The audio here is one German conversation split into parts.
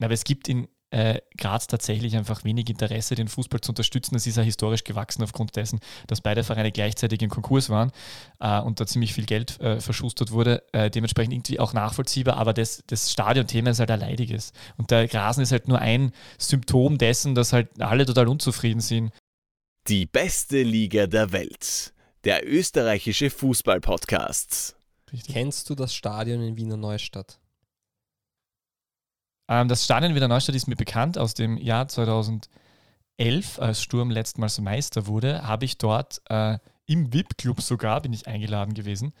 aber es gibt in äh, Graz tatsächlich einfach wenig Interesse, den Fußball zu unterstützen. Es ist ja historisch gewachsen aufgrund dessen, dass beide Vereine gleichzeitig in Konkurs waren äh, und da ziemlich viel Geld äh, verschustert wurde. Äh, dementsprechend irgendwie auch nachvollziehbar, aber das, das Stadionthema ist halt ein leidiges. Und der Grasen ist halt nur ein Symptom dessen, dass halt alle total unzufrieden sind. Die beste Liga der Welt. Der österreichische Fußball-Podcast. Kennst du das Stadion in Wiener Neustadt? Ähm, das Stadion Wiener Neustadt ist mir bekannt. Aus dem Jahr 2011, als Sturm letztmals Meister wurde, habe ich dort äh, im VIP-Club sogar, bin ich eingeladen gewesen,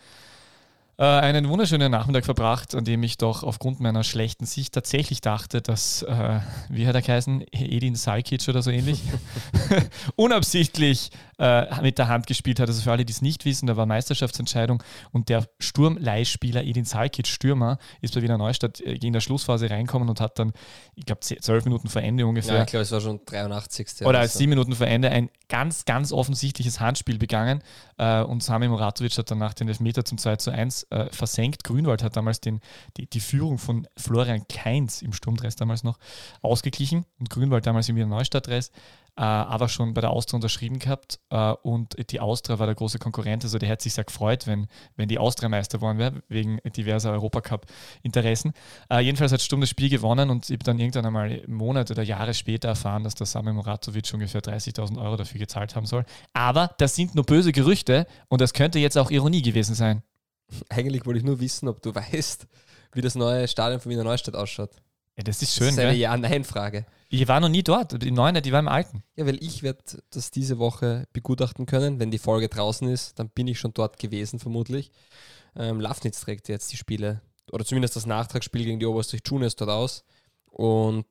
äh, einen wunderschönen Nachmittag verbracht, an dem ich doch aufgrund meiner schlechten Sicht tatsächlich dachte, dass, äh, wie hat er geheißen, Edin Salkic oder so ähnlich, unabsichtlich äh, mit der Hand gespielt hat. Also für alle, die es nicht wissen, da war Meisterschaftsentscheidung und der Sturmleihspieler Edin Salkic, Stürmer, ist bei Wiener Neustadt äh, in der Schlussphase reinkommen und hat dann, ich glaube, zwölf Minuten vor Ende ungefähr. Ja, ich glaube, es war schon 83. Oder so. sieben Minuten vor Ende ein ganz, ganz offensichtliches Handspiel begangen äh, und Sami Muratovic hat danach den Elfmeter zum 2 zu 1 äh, versenkt. Grünwald hat damals den, die, die Führung von Florian Keins im Sturmdress damals noch ausgeglichen und Grünwald damals im Wiener Neustadtdress, äh, aber schon bei der Austria unterschrieben gehabt äh, und die Austria war der große Konkurrent, also der hat sich sehr gefreut, wenn, wenn die Austria Meister geworden wäre, wegen diverser Europacup-Interessen. Äh, jedenfalls hat Sturm das Spiel gewonnen und ich habe dann irgendwann einmal Monate oder Jahre später erfahren, dass der Sami Muratovic ungefähr 30.000 Euro dafür gezahlt haben soll. Aber das sind nur böse Gerüchte und das könnte jetzt auch Ironie gewesen sein. Eigentlich wollte ich nur wissen, ob du weißt, wie das neue Stadion von Wiener Neustadt ausschaut. Ja, das ist schön. Das ist eine Ja-Nein-Frage. Ich war noch nie dort. Die neuen, die war im alten. Ja, weil ich werde das diese Woche begutachten können. Wenn die Folge draußen ist, dann bin ich schon dort gewesen, vermutlich. Ähm, Lafnitz trägt jetzt die Spiele, oder zumindest das Nachtragsspiel gegen die Oberösterreich Juniors dort aus. Und.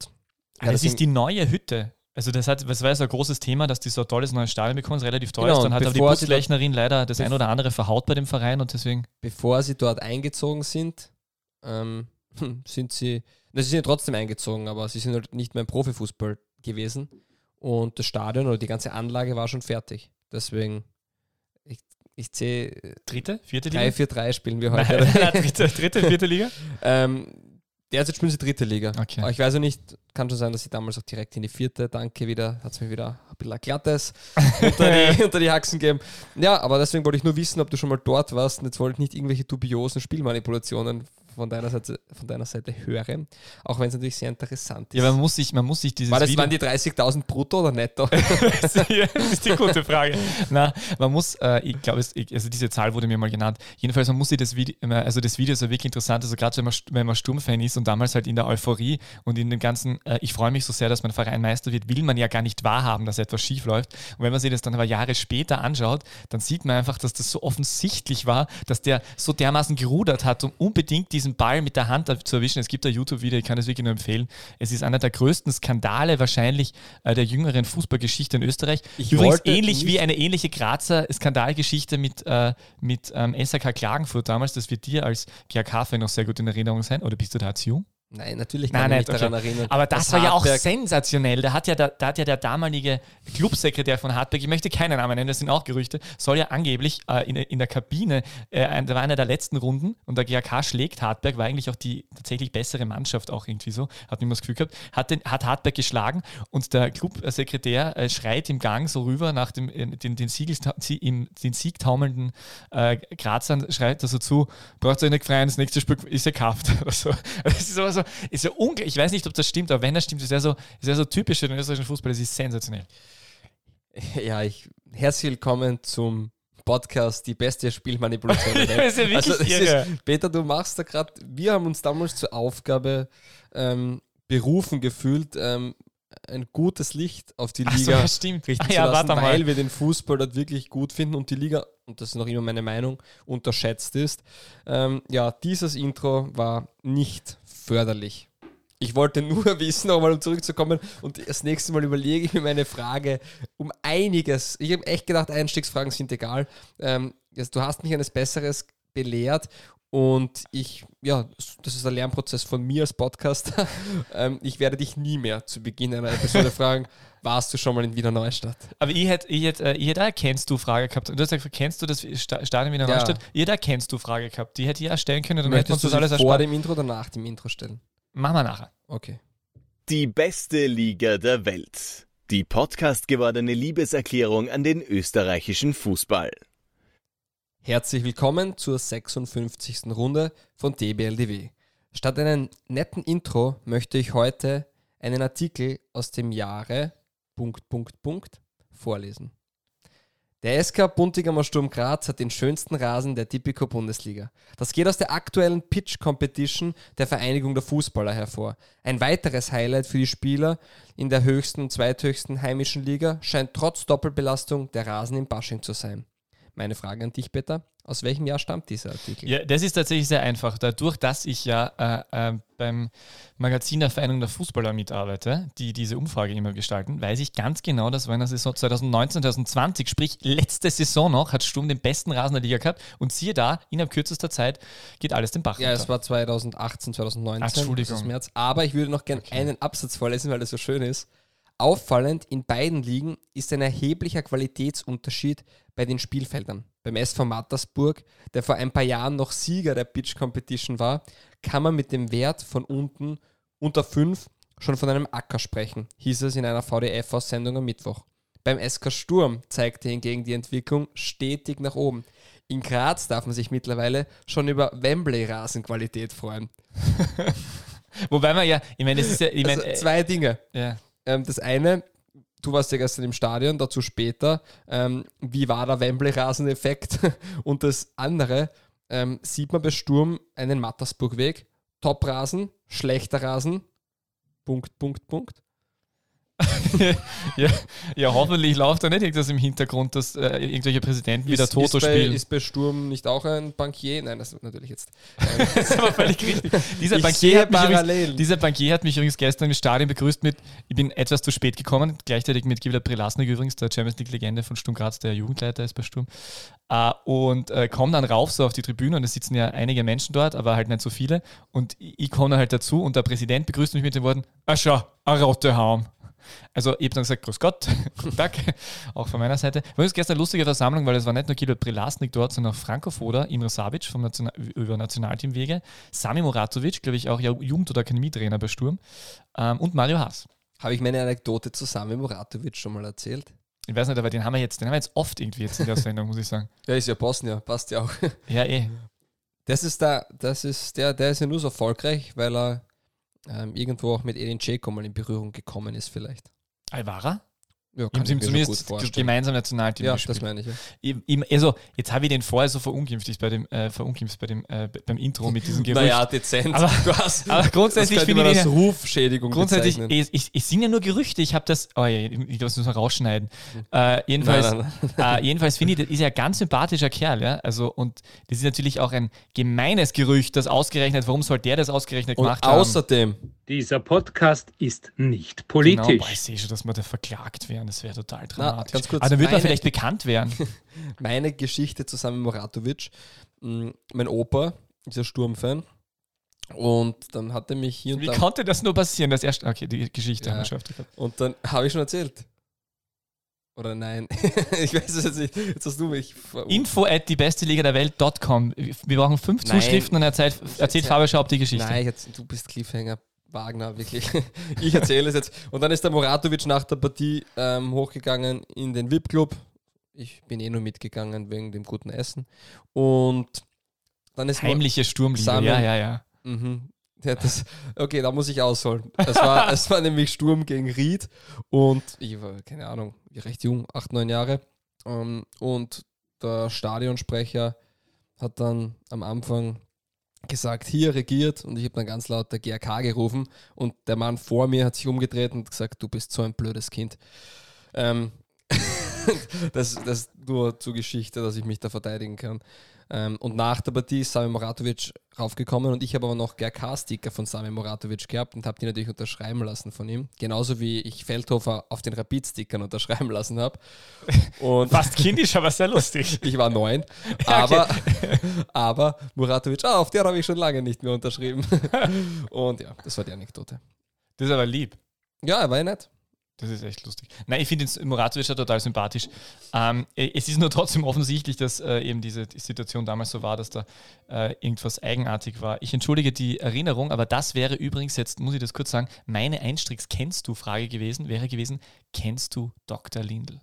Ja, das ist die neue Hütte. Also das, hat, das war so ein großes Thema, dass die so ein tolles neues Stadion bekommen, relativ teuer genau, ist. Dann hat aber die Buslechnerin leider das ein oder andere verhaut bei dem Verein und deswegen. Bevor sie dort eingezogen sind, ähm, sind sie, na, sie sind ja trotzdem eingezogen, aber sie sind halt nicht mehr im Profifußball gewesen. Und das Stadion oder die ganze Anlage war schon fertig. Deswegen, ich, ich sehe. Dritte, vierte Liga? 3-4-3 spielen wir heute. Nein, dritte, dritte, vierte Liga? ähm, Derzeit spielen sie dritte Liga. Okay. Aber ich weiß ja nicht, kann schon sein, dass sie damals auch direkt in die vierte, danke wieder, hat es mir wieder ein bisschen glattes unter, die, unter die Haxen gegeben. Ja, aber deswegen wollte ich nur wissen, ob du schon mal dort warst und jetzt wollte ich nicht irgendwelche dubiosen Spielmanipulationen von deiner Seite, von deiner Seite höre, auch wenn es natürlich sehr interessant ist. Ja, man muss sich, man muss sich dieses War das, Video waren die 30.000 brutto oder netto? das ist die gute Frage. Na, man muss, äh, ich glaube, also diese Zahl wurde mir mal genannt. Jedenfalls, man muss sich das Video, also das Video ist ja wirklich interessant, also gerade wenn man, wenn man Sturmfan ist und damals halt in der Euphorie und in dem ganzen, äh, ich freue mich so sehr, dass mein Verein Meister wird, will man ja gar nicht wahrhaben, dass etwas schief läuft. Und wenn man sich das dann aber Jahre später anschaut, dann sieht man einfach, dass das so offensichtlich war, dass der so dermaßen gerudert hat, um unbedingt diesen diesen Ball mit der Hand zu erwischen. Es gibt ein YouTube-Video, ich kann es wirklich nur empfehlen. Es ist einer der größten Skandale wahrscheinlich äh, der jüngeren Fußballgeschichte in Österreich. Ich Übrigens ähnlich wie eine ähnliche Grazer Skandalgeschichte mit, äh, mit ähm, SAK Klagenfurt damals. Das wird dir als GAK-Fan noch sehr gut in Erinnerung sein. Oder bist du da zu jung? Nein, natürlich kann Nein, ich mich daran erinnern. Aber das war ja auch sensationell. Da hat ja, der, da hat ja der damalige Clubsekretär von Hartberg, ich möchte keinen Namen nennen, das sind auch Gerüchte, soll ja angeblich äh, in, in der Kabine, äh, da war einer der letzten Runden und der GAK schlägt Hartberg, war eigentlich auch die tatsächlich bessere Mannschaft auch irgendwie so, hat mir das Gefühl gehabt, hat, den, hat Hartberg geschlagen und der Clubsekretär äh, schreit im Gang so rüber nach dem, äh, den, den, Siegel, den siegtaumelnden äh, Grazern, schreit er so zu, braucht euch nicht freien, das nächste Spiel ist ja Kraft. Also, das ist aber so, ist ja unglaublich. Ich weiß nicht, ob das stimmt, aber wenn das stimmt, ist ja so, ist ja so typisch für den österreichischen Fußball. Das ist sensationell. Ja, ich herzlich willkommen zum Podcast Die beste Spielmanipulation ja, ist ja also, ist, Peter, du machst da gerade, wir haben uns damals zur Aufgabe ähm, berufen gefühlt, ähm, ein gutes Licht auf die Liga so, stimmt. richten ah, ja, zu lassen, weil wir den Fußball dort wirklich gut finden und die Liga, und das ist noch immer meine Meinung, unterschätzt ist. Ähm, ja, dieses Intro war nicht förderlich. Ich wollte nur wissen, nochmal um zurückzukommen und das nächste Mal überlege ich mir meine Frage um einiges. Ich habe echt gedacht, Einstiegsfragen sind egal. Ähm, also du hast mich eines Besseres belehrt und ich, ja, das ist ein Lernprozess von mir als Podcaster. ähm, ich werde dich nie mehr zu Beginn einer Episode fragen, warst du schon mal in Wiener Neustadt? Aber ich hätte, ich hätte, ich hätte kennst du Frage gehabt. Du hast gesagt, kennst du das Stadion Wiener ja. Neustadt? Ich hätte kennst du Frage gehabt. Die hätte ich ja stellen können. Dann Möchtest du das alles vor dem Intro oder nach dem Intro stellen? Machen wir nachher. Okay. Die beste Liga der Welt. Die Podcast gewordene Liebeserklärung an den österreichischen Fußball. Herzlich willkommen zur 56. Runde von DBLDW. Statt einem netten Intro möchte ich heute einen Artikel aus dem Jahre Punkt, Punkt, Punkt vorlesen. Der SK Buntigamer Sturm Graz hat den schönsten Rasen der Tipico Bundesliga. Das geht aus der aktuellen Pitch Competition der Vereinigung der Fußballer hervor. Ein weiteres Highlight für die Spieler in der höchsten und zweithöchsten heimischen Liga scheint trotz Doppelbelastung der Rasen in Basching zu sein. Meine Frage an dich, Peter. Aus welchem Jahr stammt dieser Artikel? Ja, das ist tatsächlich sehr einfach. Dadurch, dass ich ja äh, äh, beim Magazin der Vereinigung der Fußballer mitarbeite, die diese Umfrage immer gestalten, weiß ich ganz genau, dass war in der Saison 2019, 2020, sprich letzte Saison noch, hat Sturm den besten Rasen der Liga gehabt und siehe da, innerhalb kürzester Zeit geht alles den Bach Ja, es war 2018, 2019, Ach, Entschuldigung. März. Aber ich würde noch gerne einen Absatz vorlesen, weil das so schön ist. Auffallend in beiden Ligen ist ein erheblicher Qualitätsunterschied bei den Spielfeldern. Beim SV Mattersburg, der vor ein paar Jahren noch Sieger der Pitch Competition war, kann man mit dem Wert von unten unter 5 schon von einem Acker sprechen, hieß es in einer VDF-Aussendung am Mittwoch. Beim SK Sturm zeigte hingegen die Entwicklung stetig nach oben. In Graz darf man sich mittlerweile schon über Wembley-Rasenqualität freuen. Wobei man ja, ich meine, das ist ja, ich meine, Also zwei Dinge. äh, ja. Ähm, das eine, du warst ja gestern im Stadion, dazu später. Ähm, wie war der Wembley-Raseneffekt? Und das andere, ähm, sieht man bei Sturm einen Mattersburg-Weg. Top-Rasen, schlechter Rasen. Punkt, Punkt, Punkt. Ja, ja, hoffentlich läuft da nicht irgendwas im Hintergrund, dass äh, irgendwelche Präsidenten wieder Toto ist bei, spielen. Ist bei Sturm nicht auch ein Bankier? Nein, das ist natürlich jetzt. Das ist aber völlig richtig. Dieser Bankier, hat mich übrigens, dieser Bankier hat mich übrigens gestern im Stadion begrüßt mit, ich bin etwas zu spät gekommen, gleichzeitig mit Givila Prelasnik übrigens, der Champions League-Legende von Sturm Graz, der Jugendleiter ist bei Sturm. Äh, und äh, komme dann rauf so auf die Tribüne und es sitzen ja einige Menschen dort, aber halt nicht so viele. Und ich, ich komme dann halt dazu und der Präsident begrüßt mich mit den Worten, ah schau, ein rote Haum. Also ich habe dann gesagt, grüß Gott, guten Tag, auch von meiner Seite. War übrigens gestern eine lustige Versammlung, weil es war nicht nur Kilo Prelasnik dort, sondern auch Franko Foda, Imre Savic vom Nation über Nationalteamwege, Sami Moratovic, glaube ich auch ja, Jugend- oder Akademietrainer bei Sturm ähm, und Mario Haas. Habe ich meine Anekdote zusammen mit Muratovic schon mal erzählt? Ich weiß nicht, aber den haben wir jetzt, den haben wir jetzt oft irgendwie jetzt in der Sendung, muss ich sagen. Ja, ist ja Bosnien, passt ja auch. Ja, eh. Das ist der, das ist der, der ist ja nur so erfolgreich, weil er ähm, irgendwo auch mit Edin Dzeko mal in Berührung gekommen ist, vielleicht. Alvara? Ja, mir schon zumindest gemeinsam Nationalteam Ja, gespielt. das meine ich. Ja. Ich, also, jetzt habe ich den vorher so verunglimpft bei dem, äh, verunglimpft bei dem, äh, beim Intro mit diesem Gerücht. Naja, dezent. Aber- du hast, aber grundsätzlich das könnte finde ich als den- Rufschädigung Grundsätzlich, bezeichnen. ich, ich, ich sind ja nur Gerüchte. Ich habe das, oh ja, ich das muss man rausschneiden. Äh, jedenfalls, Nein, nein, Äh, jedenfalls finde ich, das ist ja ein ganz sympathischer Kerl, ja. Also, und das ist natürlich auch ein gemeines Gerücht, das ausgerechnet, warum soll der das ausgerechnet Und gemacht haben? außerdem, Dieser Podcast ist nicht Genau, politisch. boah, ich sehe schon, dass wir da verklagt werden. Das wäre total Na, dramatisch. ganz kurz, Aber dann wird man vielleicht bekannt werden. meine Geschichte zusammen mit Moratovic. Mm, Mein Opa ist ja Sturmfan. Und dann hat er mich hier und Wie da. konnte das nur passieren? Das erste, okay, die Geschichte Ja. haben wir schon. Und dann habe ich schon erzählt. Oder nein? ich weiß es jetzt nicht. Jetzt hast du mich. ver- Info at die beste Liga der Welt.com. Wir brauchen fünf Nein. Zuschriften und erzählt, erzählt Fabio Schaub die Geschichte. Nein, jetzt, du bist Cliffhanger. Wagner, wirklich. Ich erzähle es jetzt. Und dann ist der Moratovic nach der Partie ähm, hochgegangen in den VIP-Club. Ich bin eh nur mitgegangen wegen dem guten Essen. Und dann ist Heimliche Sturmliebe, ja, ja, ja. Mhm. Ja, das, okay, da muss ich ausholen. Es war, es war nämlich Sturm gegen Ried und ich war, keine Ahnung, recht jung, acht, neun Jahre. Ähm, und der Stadionsprecher hat dann am Anfang gesagt, hier regiert und ich habe dann ganz laut der GRK gerufen und der Mann vor mir hat sich umgedreht und gesagt, du bist so ein blödes Kind. Ähm, das, das nur zur Geschichte, dass ich mich da verteidigen kann. Ähm, und nach der Partie ist Sami Moratovic raufgekommen und ich habe aber noch GRK-Sticker von Sami Moratovic gehabt und habe die natürlich unterschreiben lassen von ihm. Genauso wie ich Feldhofer auf den Rapid-Stickern unterschreiben lassen habe. Und Fast kindisch, aber sehr lustig. ich war neun. Aber, aber Muratovic, ah, auf der habe ich schon lange nicht mehr unterschrieben. Und ja, das war die Anekdote. Das ist aber lieb. Ja, er war ja nett. Das ist echt lustig. Nein, ich finde den Muratovic ja total sympathisch. Ähm, es ist nur trotzdem offensichtlich, dass äh, eben diese die Situation damals so war, dass da äh, irgendwas eigenartig war. Ich entschuldige die Erinnerung, aber das wäre übrigens, jetzt muss ich das kurz sagen, meine Einstricks kennst du Frage gewesen, wäre gewesen, kennst du Dr. Lindl?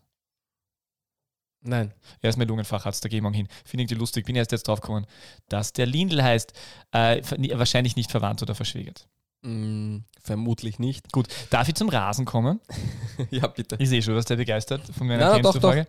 Nein. Er ist mein Lungenfacharzt, da gehen wir hin. Finde ich die lustig. Bin erst jetzt drauf gekommen, dass der Lindl heißt, äh, wahrscheinlich nicht verwandt oder verschwägert. Mm, vermutlich nicht. Gut, darf ich zum Rasen kommen? ja, bitte. Ich sehe schon, dass der begeistert von meiner Ja, doch, Frage.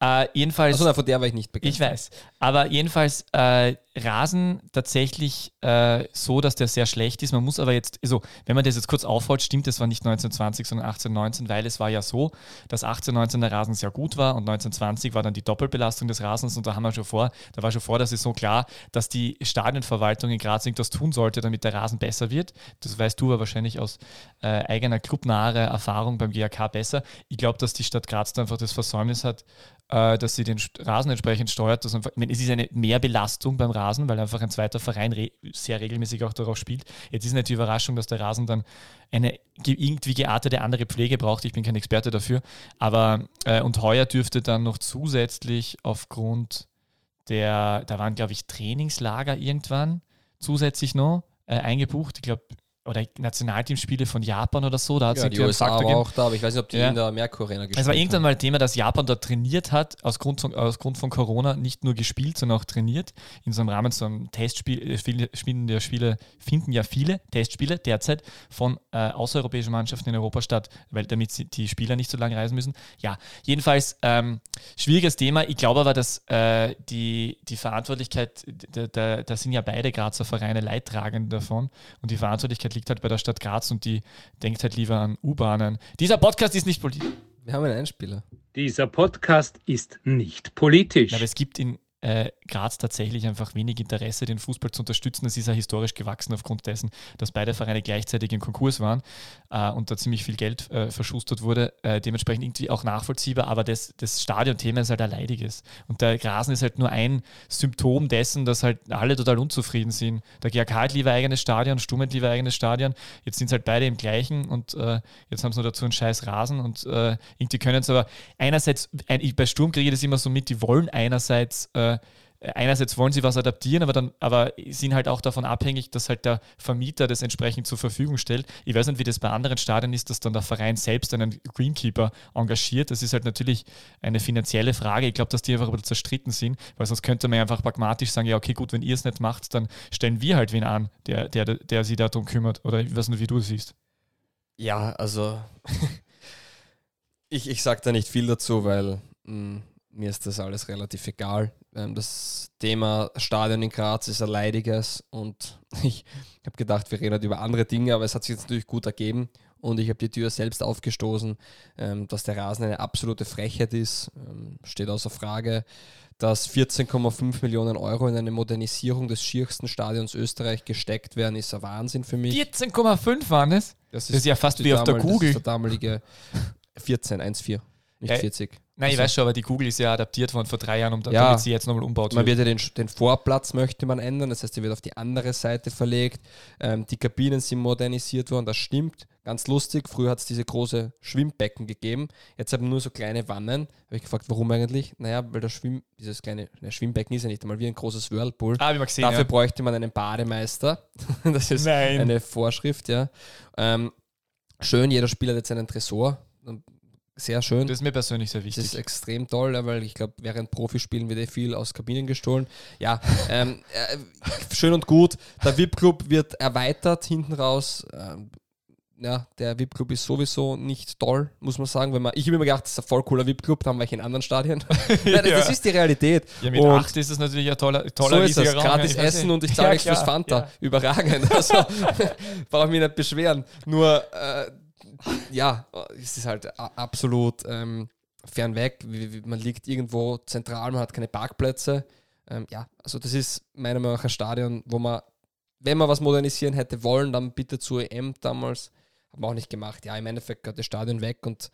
Äh, jedenfalls. Also, von der war ich nicht begeistert. Ich weiß. Aber jedenfalls äh, Rasen tatsächlich äh, so, dass der sehr schlecht ist. Man muss aber jetzt, also wenn man das jetzt kurz aufholt, stimmt, das war nicht 1920, sondern 1819, weil es war ja so, dass 1819 der Rasen sehr gut war und 1920 war dann die Doppelbelastung des Rasens und da haben wir schon vor, da war schon vor, dass es so klar, dass die Stadionverwaltung in Graz irgendwas tun sollte, damit der Rasen besser wird. Das weißt du aber wahrscheinlich aus äh, eigener clubnaher Erfahrung beim GAK besser. Ich glaube, dass die Stadt Graz da einfach das Versäumnis hat, äh, dass sie den Rasen entsprechend steuert. Dass einfach, ich meine, es ist eine Mehrbelastung beim Rasen, weil einfach ein zweiter Verein re sehr regelmäßig auch darauf spielt. Jetzt ist nicht die Überraschung, dass der Rasen dann eine irgendwie geartete andere Pflege braucht. Ich bin kein Experte dafür. Aber äh, und heuer dürfte dann noch zusätzlich aufgrund der, da waren glaube ich Trainingslager irgendwann zusätzlich noch äh, eingebucht. Ich glaube, oder Nationalteamspiele von Japan oder so. Da hat ja, die USA war auch da, aber ich weiß nicht, ob die ja. in der Merkur Arena gespielt haben. Es war irgendwann mal Thema, dass Japan dort trainiert hat, aus Grund, von, aus Grund von Corona nicht nur gespielt, sondern auch trainiert. In so einem Rahmen so einem Testspiel, äh, Spielen der Spiele finden ja viele Testspiele derzeit von äh, außereuropäischen Mannschaften in Europa statt, weil damit die Spieler nicht so lange reisen müssen. Ja, jedenfalls ähm, schwieriges Thema. Ich glaube aber, dass äh, die, die Verantwortlichkeit, da, da, da sind ja beide Grazer Vereine leidtragend davon und die Verantwortlichkeit liegt halt bei der Stadt Graz und die denkt halt lieber an U-Bahnen. Dieser Podcast ist nicht politisch. Wir haben einen Einspieler. Dieser Podcast ist nicht politisch. Aber es gibt in äh, Graz tatsächlich einfach wenig Interesse, den Fußball zu unterstützen. Das ist ja historisch gewachsen aufgrund dessen, dass beide Vereine gleichzeitig im Konkurs waren äh, und da ziemlich viel Geld äh, verschustert wurde. Äh, dementsprechend irgendwie auch nachvollziehbar, aber das, das Stadionthema ist halt ein leidiges. Und der Grasen ist halt nur ein Symptom dessen, dass halt alle total unzufrieden sind. Der GAK hat lieber eigenes Stadion, Sturm lieber eigenes Stadion. Jetzt sind es halt beide im gleichen und äh, jetzt haben sie nur dazu einen scheiß Rasen und äh, irgendwie können es aber einerseits, ein, bei Sturm kriege ich das immer so mit, die wollen einerseits einerseits wollen sie was adaptieren, aber dann aber sind halt auch davon abhängig, dass halt der Vermieter das entsprechend zur Verfügung stellt. Ich weiß nicht, wie das bei anderen Stadien ist, dass dann der Verein selbst einen Greenkeeper engagiert. Das ist halt natürlich eine finanzielle Frage. Ich glaube, dass die einfach ein zerstritten sind, weil sonst könnte man einfach pragmatisch sagen, ja, okay, gut, wenn ihr es nicht macht, dann stellen wir halt wen an, der, der, der sich darum kümmert. Oder ich weiß nicht, wie du es siehst. Ja, also ich, ich sage da nicht viel dazu, weil mh, mm, mir ist das alles relativ egal. Ähm, das Thema Stadion in Graz ist ein leidiges und ich habe gedacht, wir reden halt über andere Dinge, aber es hat sich jetzt natürlich gut ergeben und ich habe die Tür selbst aufgestoßen, ähm, dass der Rasen eine absolute Frechheit ist, ähm, steht außer Frage. Dass 14,5 Millionen Euro in eine Modernisierung des schiersten Stadions Österreich gesteckt werden, ist ein Wahnsinn für mich. 14,5 waren es? Das ist, das ist ja fast wie auf der Google. Das ist der damalige 14, 1,4, nicht äh, 40. Nein, also, ich weiß schon, aber die Kugel ist ja adaptiert worden vor drei Jahren, um, ja, damit sie jetzt nochmal umbaut. Man wird ja den, den, Vorplatz möchte man ändern, das heißt, der wird auf die andere Seite verlegt. Ähm, die Kabinen sind modernisiert worden, das stimmt. Ganz lustig, früher hat es diese große Schwimmbecken gegeben, jetzt haben nur so kleine Wannen. Habe ich gefragt, warum eigentlich? Naja, weil das Schwimm, dieses kleine Schwimmbecken ist ja nicht einmal wie ein großes Whirlpool. Ah, wie man gesehen, Dafür ja. bräuchte man einen Bademeister. das ist Nein. eine Vorschrift, ja. Ähm, schön, jeder Spieler hat jetzt einen Tresor sehr schön. Das ist mir persönlich sehr wichtig. Das ist extrem toll, weil ich glaube, während Profispielen wird eh viel aus Kabinen gestohlen. Ja, ähm, äh, schön und gut. Der VIP-Club wird erweitert hinten raus. Ähm, ja, der VIP-Club ist sowieso nicht toll, muss man sagen. Wenn man, ich habe immer gedacht, das ist ein voll cooler VIP-Club, da haben wir in anderen Stadien. ja, das, ja. ist die Realität. Ja, mit und 8 ist es natürlich ein toller, toller So ist es, gratis Essen und ich zahle nichts fürs Fanta. Überragend. Also brauche ich mich nicht beschweren. Nur äh, ja, es ist halt absolut ähm, fern weg. Man liegt irgendwo zentral, man hat keine Parkplätze. Ähm, ja, also das ist meiner Meinung nach ein Stadion, wo man, wenn man was modernisieren hätte wollen, dann bitte zur EM damals. Haben wir auch nicht gemacht. Ja, im Endeffekt geht das Stadion weg und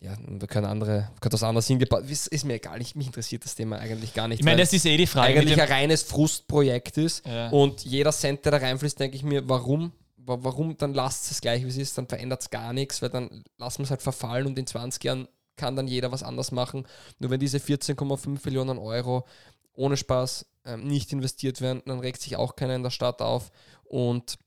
ja, da können andere, kann was anderes hingebaut. Ist, ist mir egal, ich, mich interessiert das Thema eigentlich gar nicht. Ich meine, das ist eh die Frage. Eigentlich ein reines Frustprojekt ist ja. und jeder Cent, der da reinfließt, denke ich mir, warum warum dann lasst es gleich, wie es ist, dann verändert es gar nichts, weil dann lassen wir es halt verfallen und in 20 Jahren kann dann jeder was anders machen. Nur wenn diese 14,5 Millionen Euro ohne Spaß ähm, nicht investiert werden, dann regt sich auch keiner in der Stadt auf und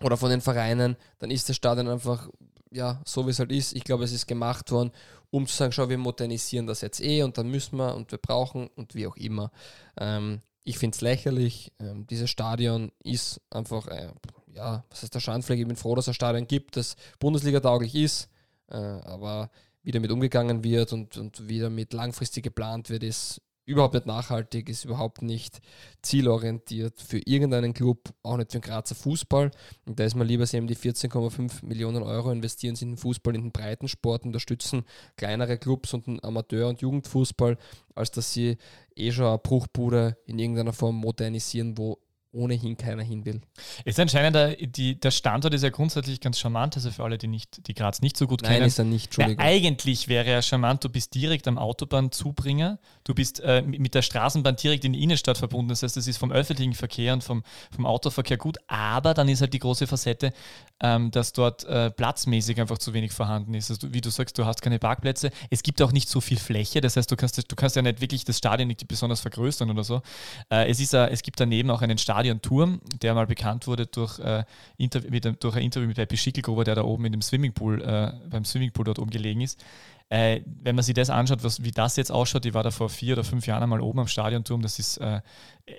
oder von den Vereinen, dann ist das Stadion einfach ja, so wie es halt ist. Ich glaube, es ist gemacht worden, um zu sagen, schau, wir modernisieren das jetzt eh und dann müssen wir und wir brauchen und wie auch immer. Ähm, ich finde es lächerlich. Ähm, dieses Stadion ist einfach, äh, ja, was heißt der Schandfleck? Ich bin froh, dass es ein Stadion gibt, das Bundesliga tauglich ist, äh, aber wie damit umgegangen wird und, und wie damit langfristig geplant wird, ist überhaupt nicht nachhaltig, ist überhaupt nicht zielorientiert für irgendeinen Club, auch nicht für den Grazer Fußball. Und da ist man lieber, sie haben die 14,5 Millionen Euro investieren sie in den Fußball, in den Breitensport, unterstützen kleinere Clubs und den Amateur- und Jugendfußball, als dass sie eh schon eine Bruchbude in irgendeiner Form modernisieren, wo ohnehin keiner hin will. Ist anscheinend, der, die, der Standort ist ja grundsätzlich ganz charmant, also für alle, die, nicht, die Graz nicht so gut Nein, kennen. ist er nicht, Entschuldigung. Weil eigentlich wäre er charmant, du bist direkt am Autobahnzubringer, du bist äh, mit der Straßenbahn direkt in die Innenstadt verbunden, das heißt, das ist vom öffentlichen Verkehr und vom, vom Autoverkehr gut, aber dann ist halt die große Facette, ähm, dass dort äh, platzmäßig einfach zu wenig vorhanden ist. Also, wie du sagst, du hast keine Parkplätze, es gibt auch nicht so viel Fläche, das heißt, du kannst, du kannst ja nicht wirklich das Stadion nicht besonders vergrößern oder so. Äh, es, ist, es gibt daneben auch einen Stadion, Stadionturm, der mal bekannt wurde durch, äh, mit, durch ein Interview mit Peppi Schickelgruber, der da oben in dem Swimmingpool, äh, beim Swimmingpool dort oben gelegen ist. Äh, wenn man sich das anschaut, was, wie das jetzt ausschaut, die war da vor vier oder fünf Jahren einmal oben am Stadionturm, das ist, äh,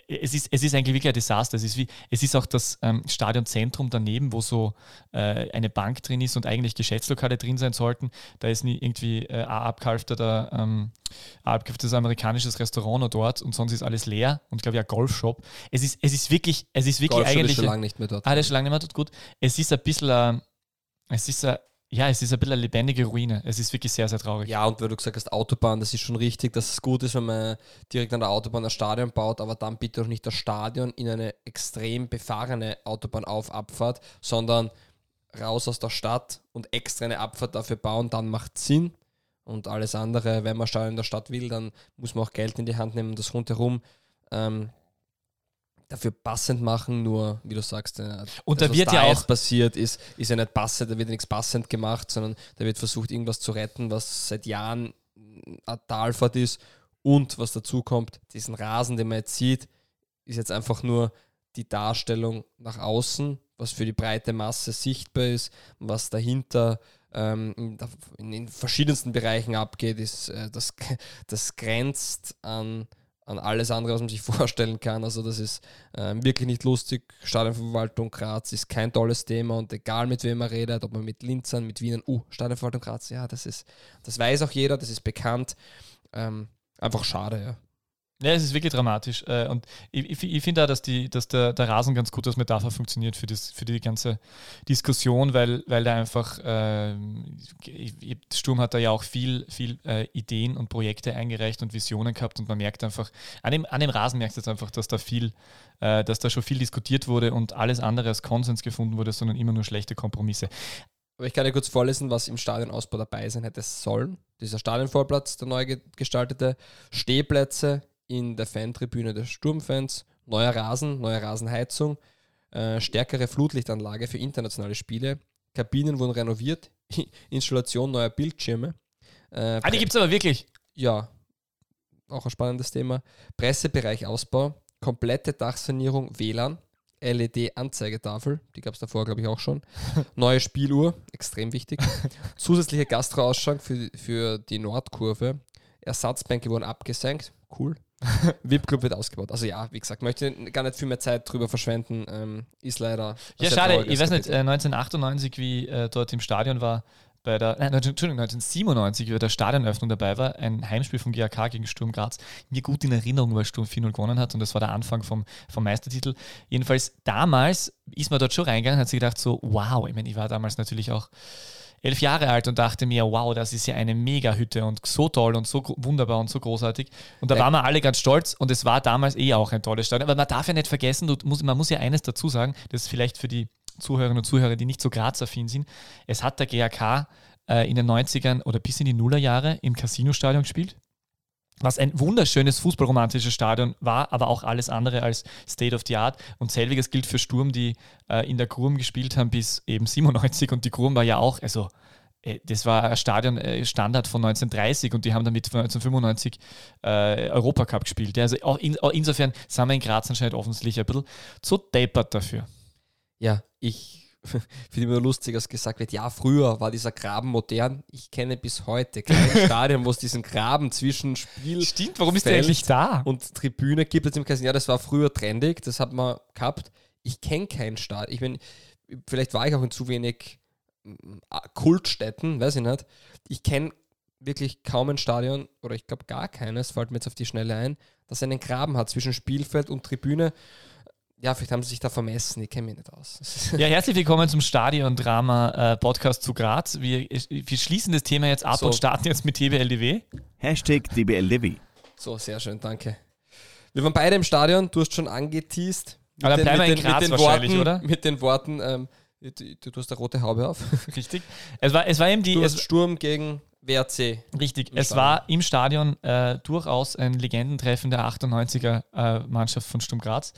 es ist, es ist eigentlich wirklich ein Desaster. Es ist, wie, es ist auch das ähm, Stadionzentrum daneben, wo so äh, eine Bank drin ist und eigentlich Geschäftslokale drin sein sollten. Da ist nie irgendwie äh, ein abgehalfterter, ähm, abgehalftertes amerikanisches Restaurant noch dort und sonst ist alles leer und glaube ich ein Golfshop. Es ist, es ist wirklich, es ist wirklich Golfshop eigentlich. Ist schon lange nicht mehr dort. Ah, der ist schon lange nicht mehr dort, gut. Es ist ein bisschen, äh, es ist ein ja, es ist ein bisschen eine lebendige Ruine. Es ist wirklich sehr, sehr traurig. Ja, und weil du gesagt hast, Autobahn, das ist schon richtig, dass es gut ist, wenn man direkt an der Autobahn ein Stadion baut, aber dann bitte auch nicht das Stadion in eine extrem befahrene Autobahn auf Abfahrt, sondern raus aus der Stadt und extra eine Abfahrt dafür bauen, dann macht Sinn. Und alles andere, wenn man Stadion in der Stadt will, dann muss man auch Geld in die Hand nehmen, das rundherum ähm, dafür passend machen, nur wie du sagst, äh, und das, da wird was ja da auch jetzt passiert ist, ist ja nicht passend, da wird nichts passend gemacht, sondern da wird versucht, irgendwas zu retten, was seit Jahren eine Talfahrt ist. Und was dazu kommt, diesen Rasen, den man jetzt sieht, ist jetzt einfach nur die Darstellung nach außen, was für die breite Masse sichtbar ist, was dahinter ähm, in, in, in, verschiedensten Bereichen abgeht, ist äh, das, das grenzt an an alles andere, was man sich vorstellen kann. Also das ist äh, wirklich nicht lustig. Stadionverwaltung Graz ist kein tolles Thema und egal mit wem man redet, ob man mit Linzern, mit Wienern, uh, Stadionverwaltung Graz, ja, das ist, das weiß auch jeder, das ist bekannt. Ähm, einfach schade, ja. Ja, es ist wirklich dramatisch. Äh, und ich, ich, finde auch, dass, die, dass der, der Rasen ganz gut als Metapher funktioniert für, das, für die ganze Diskussion, weil, weil da einfach, äh, Sturm hat da ja auch viel, viel äh, Ideen und Projekte eingereicht und Visionen gehabt und man merkt einfach, an dem, an dem Rasen merkt es einfach, dass da viel, äh, dass da schon viel diskutiert wurde und alles andere als Konsens gefunden wurde, sondern immer nur schlechte Kompromisse. Aber ich kann dir kurz vorlesen, was im Stadionausbau dabei sein hätte sollen. Dieser Stadionvorplatz, der neu gestaltete, Stehplätze, in der Fantribüne der Sturmfans, neuer Rasen, neue Rasenheizung, äh, stärkere Flutlichtanlage für internationale Spiele, Kabinen wurden renoviert, Installation neuer Bildschirme. Äh, ah, die gibt es aber wirklich. Ja, auch ein spannendes Thema. Pressebereich Ausbau, komplette Dachsanierung, WLAN, LED-Anzeigetafel, die gab es davor, glaube ich, auch schon. Neue Spieluhr, extrem wichtig. Zusätzliche Gastroausschank für, für die Nordkurve. Ersatzbänke wurden abgesenkt, cool. VIP-Club wird ausgebaut. Also ja, wie gesagt, möchte gar nicht viel mehr Zeit drüber verschwenden. Ähm, ist leider. Ja, schade. Ich weiß nicht, äh, 1998, wie äh, dort im Stadion war, bei der, nein, Entschuldigung, 1997, wie bei der Stadionöffnung dabei war, ein Heimspiel von GAK gegen Sturm Graz, mir gut in Erinnerung, weil Sturm 4-0 gewonnen hat und das war der Anfang vom, vom Meistertitel. Jedenfalls damals ist man dort schon reingegangen, hat sich gedacht so, wow, ich meine, ich war damals natürlich auch elf Jahre alt und dachte mir, wow, das ist ja eine Mega-Hütte und so toll und so wunderbar und so großartig. Und da waren wir alle ganz stolz und es war damals eh auch ein tolles Stadion. Aber man darf ja nicht vergessen, du, man muss ja eines dazu sagen, das ist vielleicht für die Zuhörerinnen und Zuhörer, die nicht so Graz-affin sind. Es hat der GAK äh, in den 90ern oder bis in die Nullerjahre im Casino-Stadion gespielt. Was ein wunderschönes fußballromantisches Stadion war, aber auch alles andere als State of the Art. Und selbiges gilt für Sturm, die äh, in der Grum gespielt haben bis eben 97 und die Grum war ja auch, also äh, das war ein Stadion äh, Standard von 1930 und die haben damit von 1995 äh, Europacup gespielt. Also auch in, auch insofern sind wir in Graz anscheinend offensichtlich ein bisschen zu deppert dafür. Ja, ich finde immer lustig, dass gesagt wird, ja, früher war dieser Graben modern. Ich kenne bis heute kein Stadion, wo es diesen Graben zwischen Spiel Stimmt, warum ist der eigentlich da? und Tribüne gibt. Jetzt im Kasten, ja, das war früher trendig, das hat man gehabt. Ich kenne kein Stadion. Ich meine, vielleicht war ich auch in zu wenig mm, Kultstätten, weiß ich nicht. Ich kenne wirklich kaum ein Stadion, oder ich glaube gar keines, fällt mir jetzt auf die Schnelle ein, das einen Graben hat zwischen Spielfeld und Tribüne. Ja, vielleicht haben sie sich da vermessen, ich kenne mich nicht aus. Ja, herzlich willkommen zum Stadion-Drama-Podcast zu Graz. Wir, wir schließen das Thema jetzt ab So. und starten jetzt mit TBLDW. Hashtag DBLDW. So, sehr schön, danke. Wir waren beide im Stadion, du hast schon angeteased. Mit Aber dann bleiben wir in Graz wahrscheinlich, Worten, oder? Mit den Worten, ähm, du, du hast eine rote Haube auf. Richtig. Es war, es war eben die. Du Es, hast Sturm gegen WRC. Richtig, es Stadion. war im Stadion äh, durchaus ein Legendentreffen der 98er äh, Mannschaft von Sturm Graz.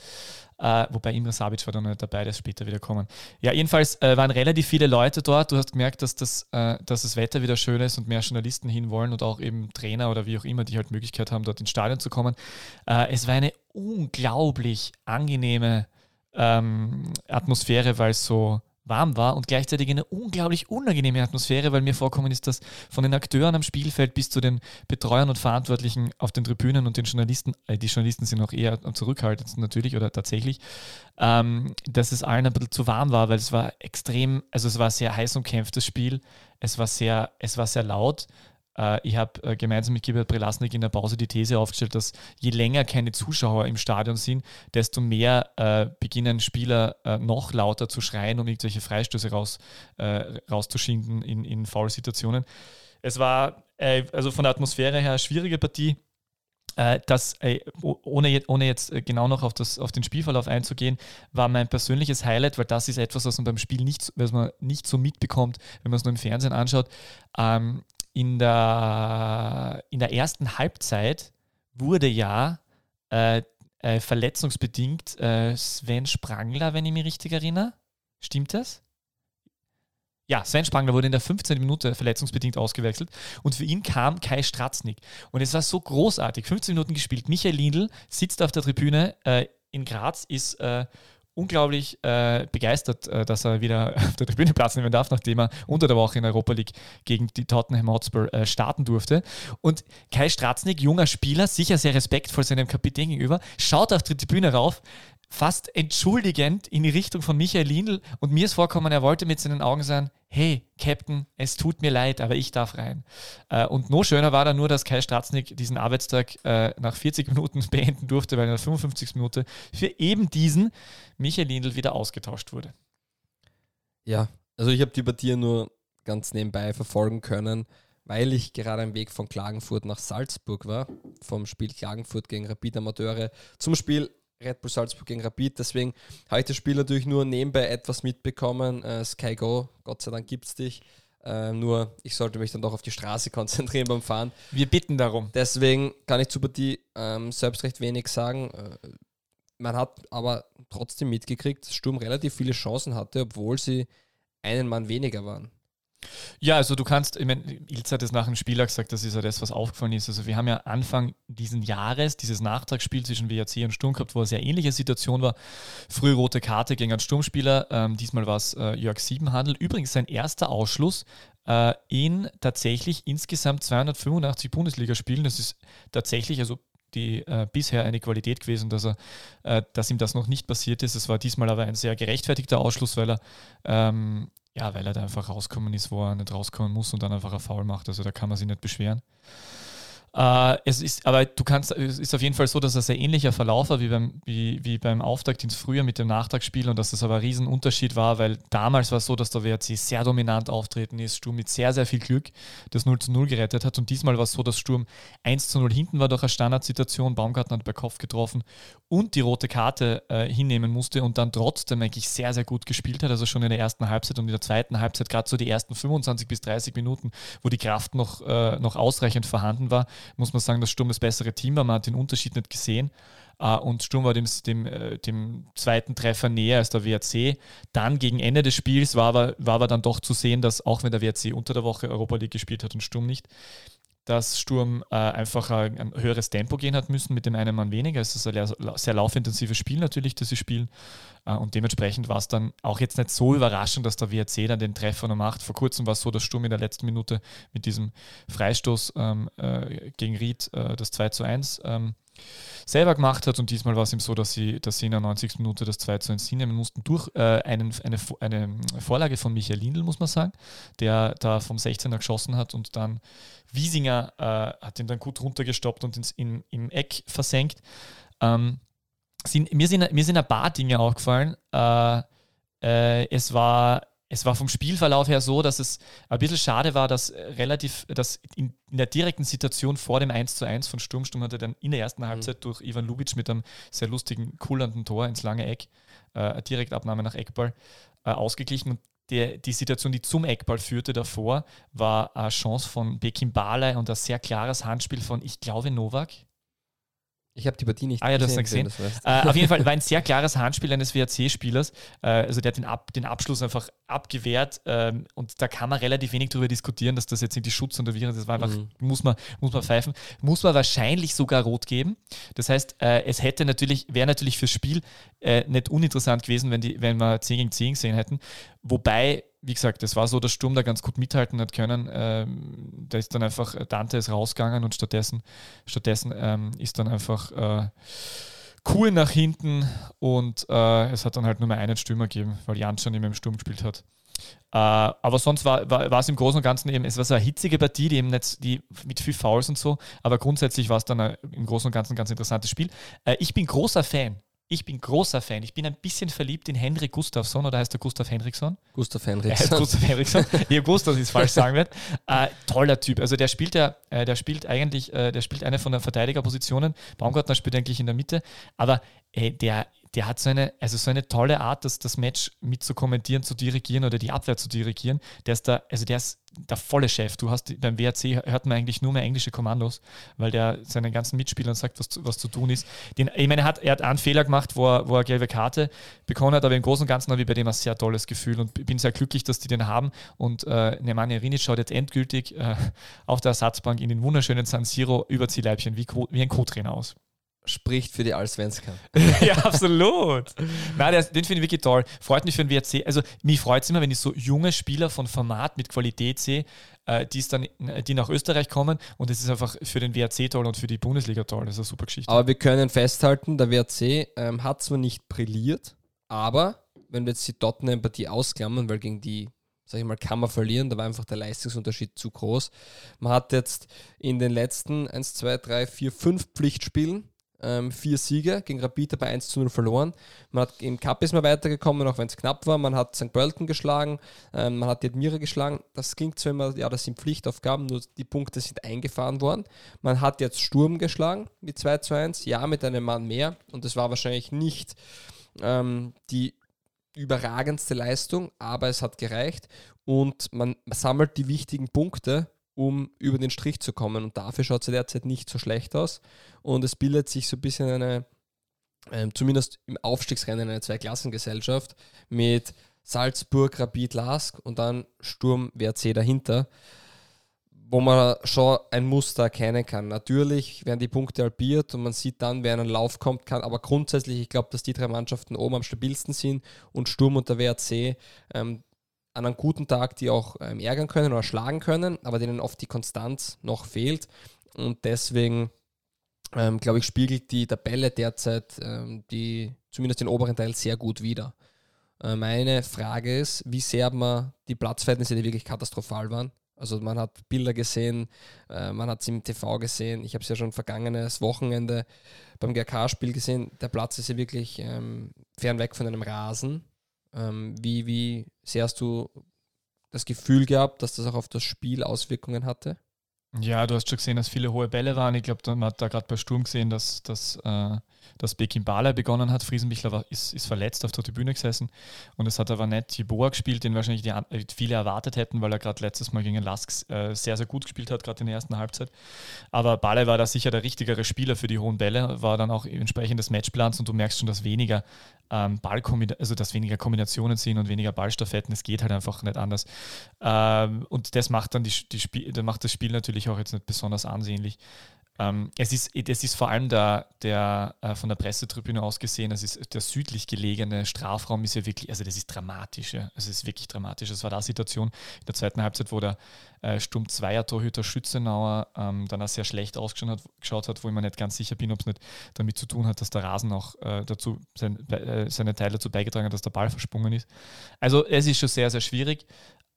Äh, wobei Imre Sabic war da noch nicht dabei, der ist später wieder kommen. Ja, jedenfalls äh, waren relativ viele Leute dort. Du hast gemerkt, dass das, äh, dass das Wetter wieder schön ist und mehr Journalisten hinwollen und auch eben Trainer oder wie auch immer, die halt Möglichkeit haben, dort ins Stadion zu kommen. Es war eine unglaublich angenehme ähm, Atmosphäre, weil es so warm war und gleichzeitig eine unglaublich unangenehme Atmosphäre, weil mir vorkommen ist, dass von den Akteuren am Spielfeld bis zu den Betreuern und Verantwortlichen auf den Tribünen und den Journalisten, äh, die Journalisten sind auch eher am zurückhaltendsten natürlich oder tatsächlich, ähm, dass es allen ein bisschen zu warm war, weil es war extrem, also es war sehr heiß umkämpftes Spiel, es war sehr, es war sehr laut. Äh, ich habe äh, gemeinsam mit Gilbert Prelasnik in der Pause die These aufgestellt, dass je länger keine Zuschauer im Stadion sind, desto mehr äh, beginnen Spieler äh, noch lauter zu schreien, um irgendwelche Freistöße raus, äh, rauszuschinden in, in Foul-Situationen. Es war äh, also von der Atmosphäre her eine schwierige Partie. Das, ohne, ohne jetzt genau noch auf, das, auf den Spielverlauf einzugehen, war mein persönliches Highlight, weil das ist etwas, was man beim Spiel nicht, was man nicht so mitbekommt, wenn man es nur im Fernsehen anschaut. Ähm, in, der, in der ersten Halbzeit wurde ja äh, äh, verletzungsbedingt äh, Sven Sprangler, wenn ich mich richtig erinnere. Stimmt das? Ja, Sven Sprangler wurde in der 15. Minute verletzungsbedingt ausgewechselt und für ihn kam Kai Stratznik. Und es war so großartig. 15 Minuten gespielt. Michael Lindl sitzt auf der Tribüne äh, in Graz, ist äh, unglaublich äh, begeistert, äh, dass er wieder auf der Tribüne Platz nehmen darf, nachdem er unter der Woche in der Europa League gegen die Tottenham Hotspur äh, starten durfte. Und Kai Stratznik, junger Spieler, sicher sehr respektvoll seinem Kapitän gegenüber, schaut auf die Tribüne rauf, fast entschuldigend in die Richtung von Michael Lindl und mir ist vorkommen, er wollte mit seinen Augen sagen, hey, Captain, es tut mir leid, aber ich darf rein. Äh, und noch schöner war dann nur, dass Kai Stratznik diesen Arbeitstag äh, nach 40 Minuten beenden durfte, weil in der 55. Minute für eben diesen Michael Lindl wieder ausgetauscht wurde. Ja, also ich habe die Partie nur ganz nebenbei verfolgen können, weil ich gerade am Weg von Klagenfurt nach Salzburg war, vom Spiel Klagenfurt gegen Rapid Amateure zum Spiel Red Bull Salzburg gegen Rapid. Deswegen habe ich das Spiel natürlich nur nebenbei etwas mitbekommen. Äh, Sky Go, Gott sei Dank gibt es dich. Äh, nur ich sollte mich dann doch auf die Straße konzentrieren beim Fahren. Wir bitten darum. Deswegen kann ich zur Partie ähm, selbst recht wenig sagen. Äh, man hat aber trotzdem mitgekriegt, dass Sturm relativ viele Chancen hatte, obwohl sie einen Mann weniger waren. Ja, also du kannst, ich meine, Ilz hat es nach dem Spiel auch gesagt, das ist ja das, was aufgefallen ist. Also wir haben ja Anfang diesen Jahres dieses Nachtragsspiel zwischen WRC und Sturm gehabt, wo eine sehr ähnliche Situation war. Früh rote Karte gegen einen Sturmspieler, ähm, diesmal war es äh, Jörg Siebenhandel. Übrigens sein erster Ausschluss äh, in tatsächlich insgesamt 285 Bundesligaspielen. Das ist tatsächlich, also die äh, bisher eine Qualität gewesen, dass, er, äh, dass ihm das noch nicht passiert ist. Es war diesmal aber ein sehr gerechtfertigter Ausschluss, weil er ähm, ja, weil er da einfach rauskommen ist, wo er nicht rauskommen muss und dann einfach ein Foul macht. Also da kann man sich nicht beschweren. Äh, es ist, aber du kannst, es ist auf jeden Fall so, dass es ein ähnlicher Verlauf war wie beim, wie, wie beim Auftakt ins Frühjahr mit dem Nachtragsspiel und dass das aber ein Riesenunterschied war, weil damals war es so, dass der WRC sehr dominant auftreten ist, Sturm mit sehr, sehr viel Glück das 0 zu 0 gerettet hat. Und diesmal war es so, dass Sturm 1 zu 0 hinten war durch eine Standardsituation, Baumgarten hat bei Kopf getroffen und die rote Karte äh, hinnehmen musste und dann trotzdem eigentlich sehr, sehr gut gespielt hat, also schon in der ersten Halbzeit und in der zweiten Halbzeit, gerade so die ersten 25 bis 30 Minuten, wo die Kraft noch, äh, noch ausreichend vorhanden war, muss man sagen, dass Sturm das bessere Team war. Man hat den Unterschied nicht gesehen. Uh, und Sturm war dem, dem, äh, dem zweiten Treffer näher als der WRC. Dann gegen Ende des Spiels war aber, war aber dann doch zu sehen, dass auch wenn der WRC unter der Woche Europa League gespielt hat und Sturm nicht, dass Sturm äh, einfach ein, ein, höheres Tempo gehen hat müssen mit dem einen Mann weniger. Es ist ein sehr, laufintensives Spiel natürlich, das sie spielen. Äh, und dementsprechend war es dann auch jetzt nicht so überraschend, dass der WRC dann den Treffer noch macht. Vor kurzem war es so, dass Sturm in der letzten Minute mit diesem Freistoß ähm, äh, gegen Ried äh, das 2 zu 1 ähm, selber gemacht hat. Und diesmal war es ihm so, dass sie, dass sie in der 90. Minute das 2 zu 1 hinnehmen mussten durch äh, einen, eine, eine Vorlage von Michael Lindl, muss man sagen, der da vom 16er geschossen hat und dann Wiesinger äh, hat ihn dann gut runtergestoppt und ins, in, im Eck versenkt. Ähm, sind, mir, sind, mir sind ein paar Dinge aufgefallen. Äh, äh es war es war vom Spielverlauf her so, dass es ein bisschen schade war, dass relativ, dass in, in der direkten Situation vor dem 1 zu 1 von Sturm, Sturm hatte dann in der ersten mhm. Halbzeit durch Ivan Lubitsch mit einem sehr lustigen, kullernden Tor ins lange Eck, äh, Direktabnahme nach Eckball, äh, ausgeglichen. Und der, die Situation, die zum Eckball führte davor, war eine Chance von Bekim Balai und ein sehr klares Handspiel von, ich glaube, Novak. Ich habe die Partie nicht ah, ja, gesehen. gesehen. Das weißt du. äh, auf jeden Fall war ein sehr klares Handspiel eines WRC-Spielers. Äh, also der hat den, Ab den Abschluss einfach abgewehrt ähm, und da kann man relativ wenig darüber diskutieren, dass das jetzt irgendwie Schutz und Viren, das war einfach, mhm. muss, man, muss man pfeifen. Muss man wahrscheinlich sogar rot geben. Das heißt, äh, es hätte natürlich, wäre natürlich fürs Spiel äh, nicht uninteressant gewesen, wenn, die, wenn wir 10 gegen 10 gesehen hätten. Wobei wie gesagt, es war so, dass Sturm da ganz gut mithalten hat können. Ähm, da ist dann einfach, äh, Dante ist rausgegangen und stattdessen, stattdessen ähm, ist dann einfach äh, cool nach hinten und äh, es hat dann halt nur mehr einen Stürmer gegeben, weil Jan schon immer im Sturm gespielt hat. Äh, aber sonst war, war, war, es im Großen und Ganzen eben, es war so eine hitzige Partie, die eben nicht, die mit viel Fouls und so, aber grundsätzlich war es dann ein, im Großen und Ganzen ein ganz interessantes Spiel. Äh, ich bin großer Fan ich bin großer Fan. Ich bin ein bisschen verliebt in Henrik Gustafsson oder heißt er Gustav Henriksson? Gustav Henriksson. Gustav Henriksson. dass ich es falsch sagen werde. Äh, toller Typ. Also der spielt ja, äh, der spielt eigentlich, äh, der spielt eine von den Verteidigerpositionen. Baumgartner spielt eigentlich in der Mitte. Aber der der hat so eine, also so eine tolle Art, das, das Match mit zu kommentieren, zu dirigieren oder die Abwehr zu dirigieren. Der ist da, also der ist der volle Chef. Du hast beim WRC hört man eigentlich nur mehr englische Kommandos, weil der seinen ganzen Mitspielern sagt, was, was zu tun ist. Den, ich meine, er hat, er hat einen Fehler gemacht, wo er, wo er gelbe Karte bekommen hat, aber im Großen und Ganzen habe ich bei dem ein sehr tolles Gefühl und bin sehr glücklich, dass die den haben. Und äh, Nemanja Rinic schaut jetzt endgültig äh, auf der Ersatzbank in den wunderschönen San Siro Überziehleibchen wie, wie ein Co-Trainer aus spricht für die Allsvenska. ja, absolut. Nein, der, den finde ich wirklich toll. Freut mich für den WRC. Also, mich freut es immer, wenn ich so junge Spieler von Format mit Qualität sehe, äh, die, dann, die nach Österreich kommen und es ist einfach für den WRC toll und für die Bundesliga toll. Das ist eine super Geschichte. Aber wir können festhalten, der WRC ähm, hat zwar nicht brilliert, aber wenn wir jetzt die Tottenham-Partie ausklammern, weil gegen die sag ich mal, kann man verlieren. Da war einfach der Leistungsunterschied zu groß. Man hat jetzt in den letzten 1, 2, 3, 4, 5 Pflichtspielen ähm, vier Siege gegen Rapid bei 1 zu 0 verloren. Man hat im Cup ist man weitergekommen, auch wenn es knapp war. Man hat St. Pölten geschlagen, ähm, man hat die Admira geschlagen. Das klingt zwar immer, ja, das sind Pflichtaufgaben, nur die Punkte sind eingefahren worden. Man hat jetzt Sturm geschlagen mit 2 zu 1, ja, mit einem Mann mehr. Und das war wahrscheinlich nicht ähm, die überragendste Leistung, aber es hat gereicht. Und man sammelt die wichtigen Punkte um über den Strich zu kommen. Und dafür schaut es derzeit nicht so schlecht aus. Und es bildet sich so ein bisschen eine, äh, zumindest im Aufstiegsrennen, eine Zweiklassengesellschaft mit Salzburg, Rapid, Lask und dann Sturm, WRC dahinter, wo man schon ein Muster erkennen kann. Natürlich werden die Punkte halbiert und man sieht dann, wer in einen Lauf kommt kann, aber grundsätzlich, ich glaube, dass die drei Mannschaften oben am stabilsten sind und Sturm und der WRC ähm, an einem guten Tag die auch ähm, ärgern können oder schlagen können, aber denen oft die Konstanz noch fehlt. Und deswegen, ähm, glaube ich, spiegelt die Tabelle derzeit ähm, die, zumindest den oberen Teil sehr gut wider. Äh, meine Frage ist, wie sehr man die Platzverhältnisse, die wirklich katastrophal waren, also man hat Bilder gesehen, äh, man hat es im TV gesehen. Ich habe es ja schon vergangenes Wochenende beim GK-Spiel gesehen. Der Platz ist ja wirklich ähm, fernweg von einem Rasen. Ähm, wie, wie sehr hast du das Gefühl gehabt, dass das auch auf das Spiel Auswirkungen hatte? Ja, du hast schon gesehen, dass viele hohe Bälle waren. Ich glaube, man hat da gerade bei Sturm gesehen, dass, dass, äh, dass Bekim Bala begonnen hat. Friesenbichler war, ist, ist verletzt auf der Tribüne gesessen und es hat aber nicht Tiboa gespielt, den wahrscheinlich die, äh, viele erwartet hätten, weil er gerade letztes Mal gegen Lask äh, sehr, sehr gut gespielt hat, gerade in der ersten Halbzeit. Aber Bala war da sicher der richtigere Spieler für die hohen Bälle, war dann auch entsprechend des Matchplans und du merkst schon, dass weniger ähm, also dass weniger Kombinationen sind und weniger Ballstaffetten. Es geht halt einfach nicht anders. Ähm, und das macht dann die, die Spiel, macht das Spiel natürlich auch jetzt nicht besonders ansehnlich. Ähm, es, ist, es ist vor allem der, der äh, von der Pressetribüne aus gesehen, es ist der südlich gelegene Strafraum ist ja wirklich, also das ist dramatisch, ja. Es ist wirklich dramatisch. Das war da Situation in der zweiten Halbzeit, wo der äh, Sturm Zweier Torhüter Schützenauer ähm, dann auch sehr schlecht ausgeschaut hat, hat, wo ich mir nicht ganz sicher bin, ob es nicht damit zu tun hat, dass der Rasen auch äh, dazu sein, äh, seine Teile dazu beigetragen hat, dass der Ball versprungen ist. Also es ist schon sehr, sehr schwierig.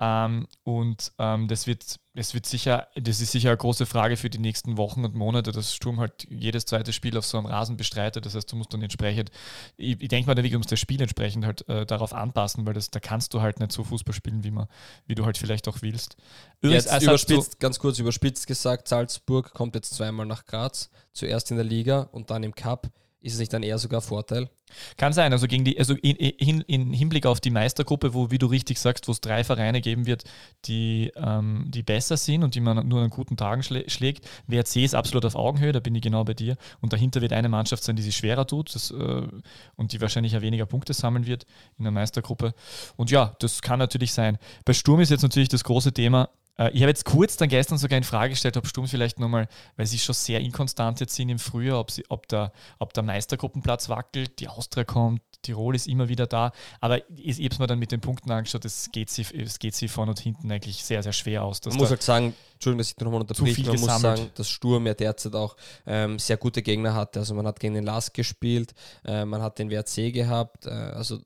Ähm, und ähm, das wird, es wird sicher, das ist sicher eine große Frage für die nächsten Wochen und Monate, dass Sturm halt jedes zweite Spiel auf so einem Rasen bestreitet. Das heißt, du musst dann entsprechend, ich, ich denke mal, da du musst das Spiel entsprechend halt äh, darauf anpassen, weil das, da kannst du halt nicht so Fußball spielen, wie, man, wie du halt vielleicht auch willst. Jetzt also überspitzt, ganz kurz überspitzt gesagt, Salzburg kommt jetzt zweimal nach Graz, zuerst in der Liga und dann im Cup. Ist es nicht dann eher sogar Vorteil? Kann sein, also gegen die, also in, in, in Hinblick auf die Meistergruppe, wo, wie du richtig sagst, wo es drei Vereine geben wird, die, ähm, die besser sind und die man nur an guten Tagen schlä schlägt. WRC ist absolut auf Augenhöhe, da bin ich genau bei dir. Und dahinter wird eine Mannschaft sein, die sich schwerer tut das, äh, und die wahrscheinlich ja weniger Punkte sammeln wird in der Meistergruppe. Und ja, das kann natürlich sein. Bei Sturm ist jetzt natürlich das große Thema, ich habe jetzt kurz dann gestern sogar in Frage gestellt, ob Sturm vielleicht nochmal, weil sie schon sehr inkonstant jetzt sind im Frühjahr, ob, sie, ob, der, ob der Meistergruppenplatz wackelt, die Austria kommt, Tirol ist immer wieder da. Aber ich, ich habe es mir dann mit den Punkten angeschaut, es geht sie, es geht sie vorne und hinten eigentlich sehr, sehr schwer aus. Man muss halt sagen, Entschuldigung, dass ich nochmal unterbreche, man muss sagen, dass Sturm ja derzeit auch ähm, sehr gute Gegner hatte. Also man hat gegen den Lask gespielt, äh, man hat den WRC gehabt. Äh, also